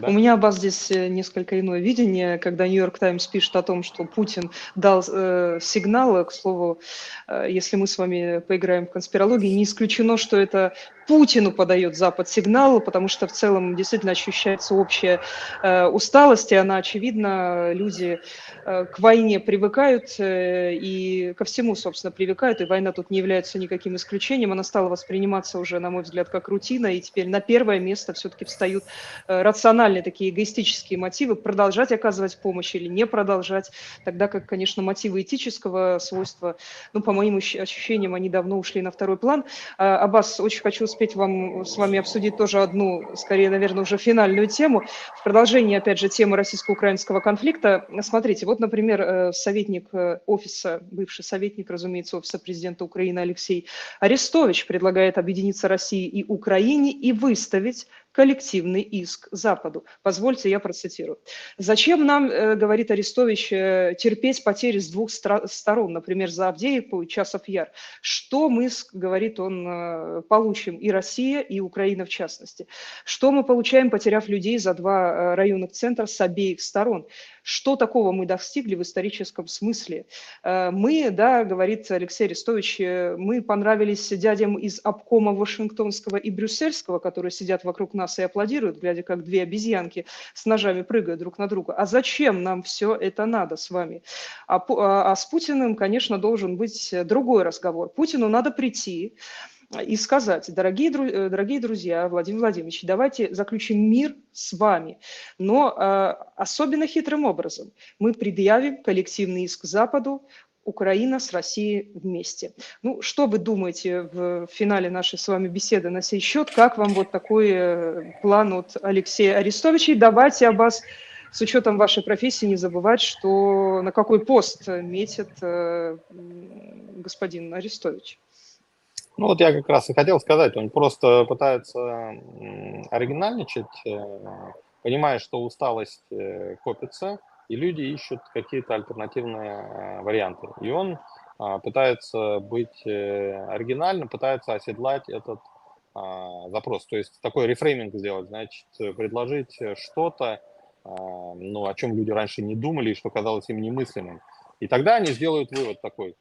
У меня, Бас, здесь э, несколько иное видение, когда Нью-Йорк Таймс пишет о том, что Путин дал э, сигналы, к слову, э, если мы с вами поиграем в конспирологии, не исключено, что это Путину подает Запад сигнал, потому что в целом действительно ощущается общая э, усталость, и она очевидна. Люди э, к войне привыкают э, и ко всему, собственно, привыкают, и война тут не является никаким исключением. Она стала восприниматься уже, на мой взгляд, как рутина, и теперь на первое место все-таки встают э, рациональные такие эгоистические мотивы продолжать оказывать помощь или не продолжать, тогда как, конечно, мотивы этического свойства, ну, по моим ощущениям, они давно ушли на второй план. А, Аббас, очень хочу успеть вам с вами обсудить тоже одну, скорее, наверное, уже финальную тему. В продолжении, опять же, темы российско-украинского конфликта. Смотрите, вот, например, э, советник э, офиса, бывший советник, разумеется, офиса президента Украины Алексей Арестович предлагает объединиться России и Украине и выставить коллективный иск Западу. Позвольте, я процитирую. «Зачем нам, э, говорит Арестович, э, терпеть потери с двух сторон, например, за Авдеевку и Часов Яр? Что мы, говорит он, э, получим, и Россия, и Украина в частности? Что мы получаем, потеряв людей за два районных центра с обеих сторон? Что такого мы достигли в историческом смысле? Э, мы, да, говорит Алексей Арестович, э, мы понравились дядям из обкома Вашингтонского и Брюссельского, которые сидят вокруг нас и аплодируют, глядя, как две обезьянки с ножами прыгают друг на друга. А зачем нам все это надо с вами? А, а, а с Путиным, конечно, должен быть другой разговор. Путину надо прийти, и сказать, дорогие, э, дорогие друзья, Владимир Владимирович, давайте заключим мир с вами, но э, особенно хитрым образом. Мы предъявим коллективный иск Западу, Украина с Россией вместе. Ну, что вы думаете в финале нашей с вами беседы на сей счет? Как вам вот такой э, план от Алексея Арестовича? И давайте об вас с учетом вашей профессии не забывать, что на какой пост метит господин Арестович. Ну вот я как раз и хотел сказать, он просто пытается оригинальничать, э, понимая, что усталость э, копится, и люди ищут какие-то альтернативные э, варианты. И он а, пытается быть оригинальным, пытается оседлать этот а, запрос, то есть такой рефрейминг сделать, значит, предложить что-то, а, ну, о чем люди раньше не думали и что казалось им немыслимым. И тогда они сделают вывод такой,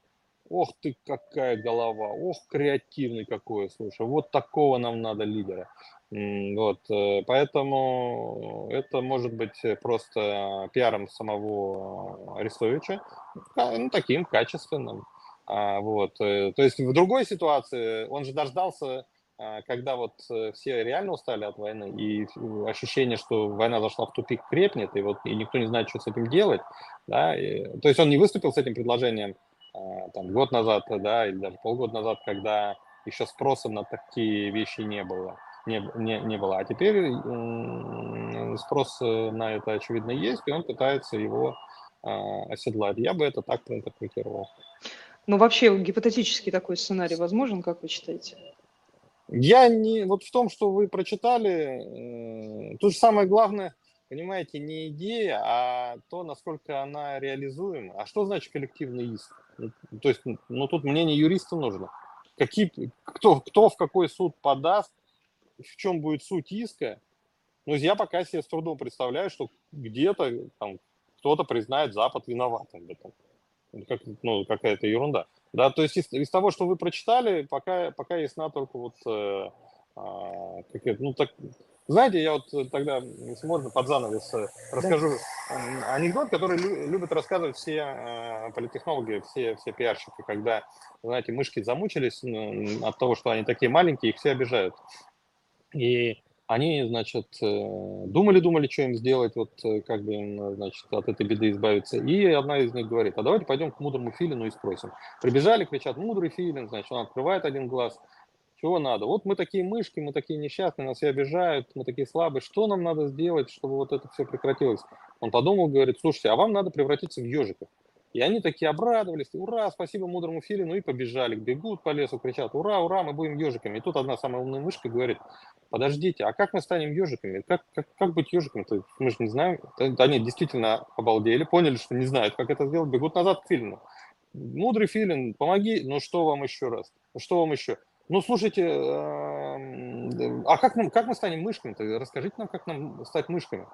Ох ты, какая голова, ох, креативный какой, слушай, вот такого нам надо лидера. Вот, э, поэтому это может быть просто пиаром самого Арестовича, ну, таким качественным. А, вот, э, то есть в другой ситуации он же дождался, а, когда вот э, все реально устали от войны, и ощущение, что война зашла в тупик, крепнет, и вот и никто не знает, что с этим делать, да, и, то есть он не выступил с этим предложением, а, там, год назад, да, или даже полгода назад, когда еще спроса на такие вещи не было. Не, не, не было. А теперь спрос э, на это, очевидно, есть, и он пытается его э, оседлать. Я бы это так интерпретировал. Ну, вообще, гипотетический такой сценарий возможен, как вы считаете? Я не... Вот в том, что вы прочитали, э, тут же самое главное, понимаете, не идея, а то, насколько она реализуема. А что значит коллективный иск? Ну, то есть, ну, тут мнение юриста нужно. Какие, кто, кто в какой суд подаст, в чем будет суть иска. Ну, я пока себе с трудом представляю, что где-то там кто-то признает Запад виноватым в этом. Как, ну, какая-то ерунда. Да, то есть из, из того, что вы прочитали, пока, пока ясна только вот, э, это, ну, так, знаете, я вот тогда, если можно, под занавес э, расскажу да. анекдот, который лю, любят рассказывать все э, политтехнологи, все, все пиарщики, когда, знаете, мышки замучились от того, что они такие маленькие, их все обижают. И они, значит, думали-думали, э, что им сделать, вот э, как бы значит, от этой беды избавиться. И одна из них говорит, а давайте пойдем к мудрому филину и спросим. Прибежали, кричат, мудрый филин, значит, он открывает один глаз. Чего надо? Вот мы такие мышки, мы такие несчастные, нас все обижают, мы такие слабые. Что нам надо сделать, чтобы вот это все прекратилось? Он подумал, говорит, слушайте, а вам надо превратиться в ежиков. И они такие обрадовались, ура, спасибо мудрому филину, и побежали, бегут по лесу, кричат, ура, ура, мы будем ежиками. И тут одна самая умная мышка говорит, подождите, а как мы станем ежиками? Как, как, как быть ежиком-то? Мы же не знаем. Они действительно обалдели, поняли, что не знают, как это сделать, бегут назад к филину. Мудрый филин, помоги, ну что вам еще раз? Ну что вам еще? Ну, слушайте, эм, а как, мы, как мы станем мышками-то? Расскажите нам, как нам стать мышками,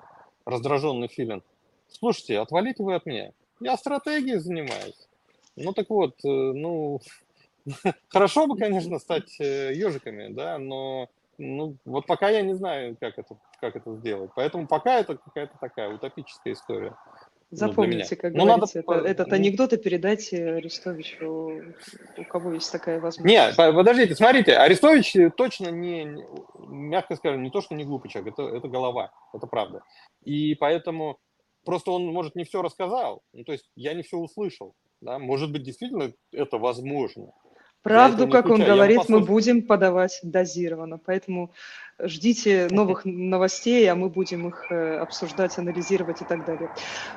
раздраженный филин. Слушайте, отвалите вы от меня. Я стратегией занимаюсь. Ну так вот, э, ну, [LAUGHS] хорошо бы, конечно, стать ежиками, да, но ну, вот пока я не знаю, как это, как это сделать. Поэтому пока это какая-то такая утопическая история. Ну, Запомните, как ну, говорится, надо... это, этот анекдот и передайте Арестовичу, у кого есть такая возможность. Нет, подождите, смотрите, Арестович точно не, мягко скажем, не то, что не глупый человек, это, это голова, это правда. И поэтому Просто он, может, не все рассказал. Ну, то есть я не все услышал. Да? Может быть, действительно это возможно. Правду, как он говорит, мы будем подавать дозированно. Поэтому ждите новых новостей, а мы будем их э, обсуждать, анализировать и так далее.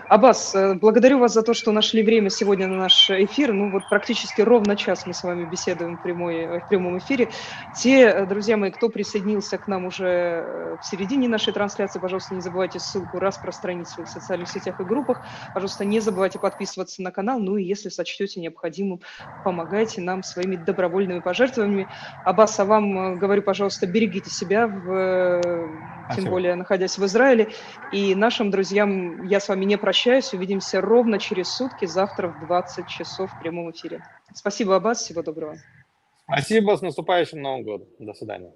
Аббас, э, благодарю вас за то, что нашли время сегодня на наш эфир. Ну вот практически ровно час мы с вами беседуем в, прямой, в прямом эфире. Те, э, друзья мои, кто присоединился к нам уже в середине нашей трансляции, пожалуйста, не забывайте ссылку распространить в своих социальных сетях и группах. Пожалуйста, не забывайте подписываться на канал. Ну и если сочтете необходимым, помогайте нам своими добровольными пожертвованиями. Аббас, а вам говорю, пожалуйста, берегите себя, в, тем более находясь в Израиле. И нашим друзьям я с вами не прощаюсь. Увидимся ровно через сутки, завтра в 20 часов в прямом эфире. Спасибо, Аббас. Всего доброго. Спасибо. С наступающим Новым годом. До свидания.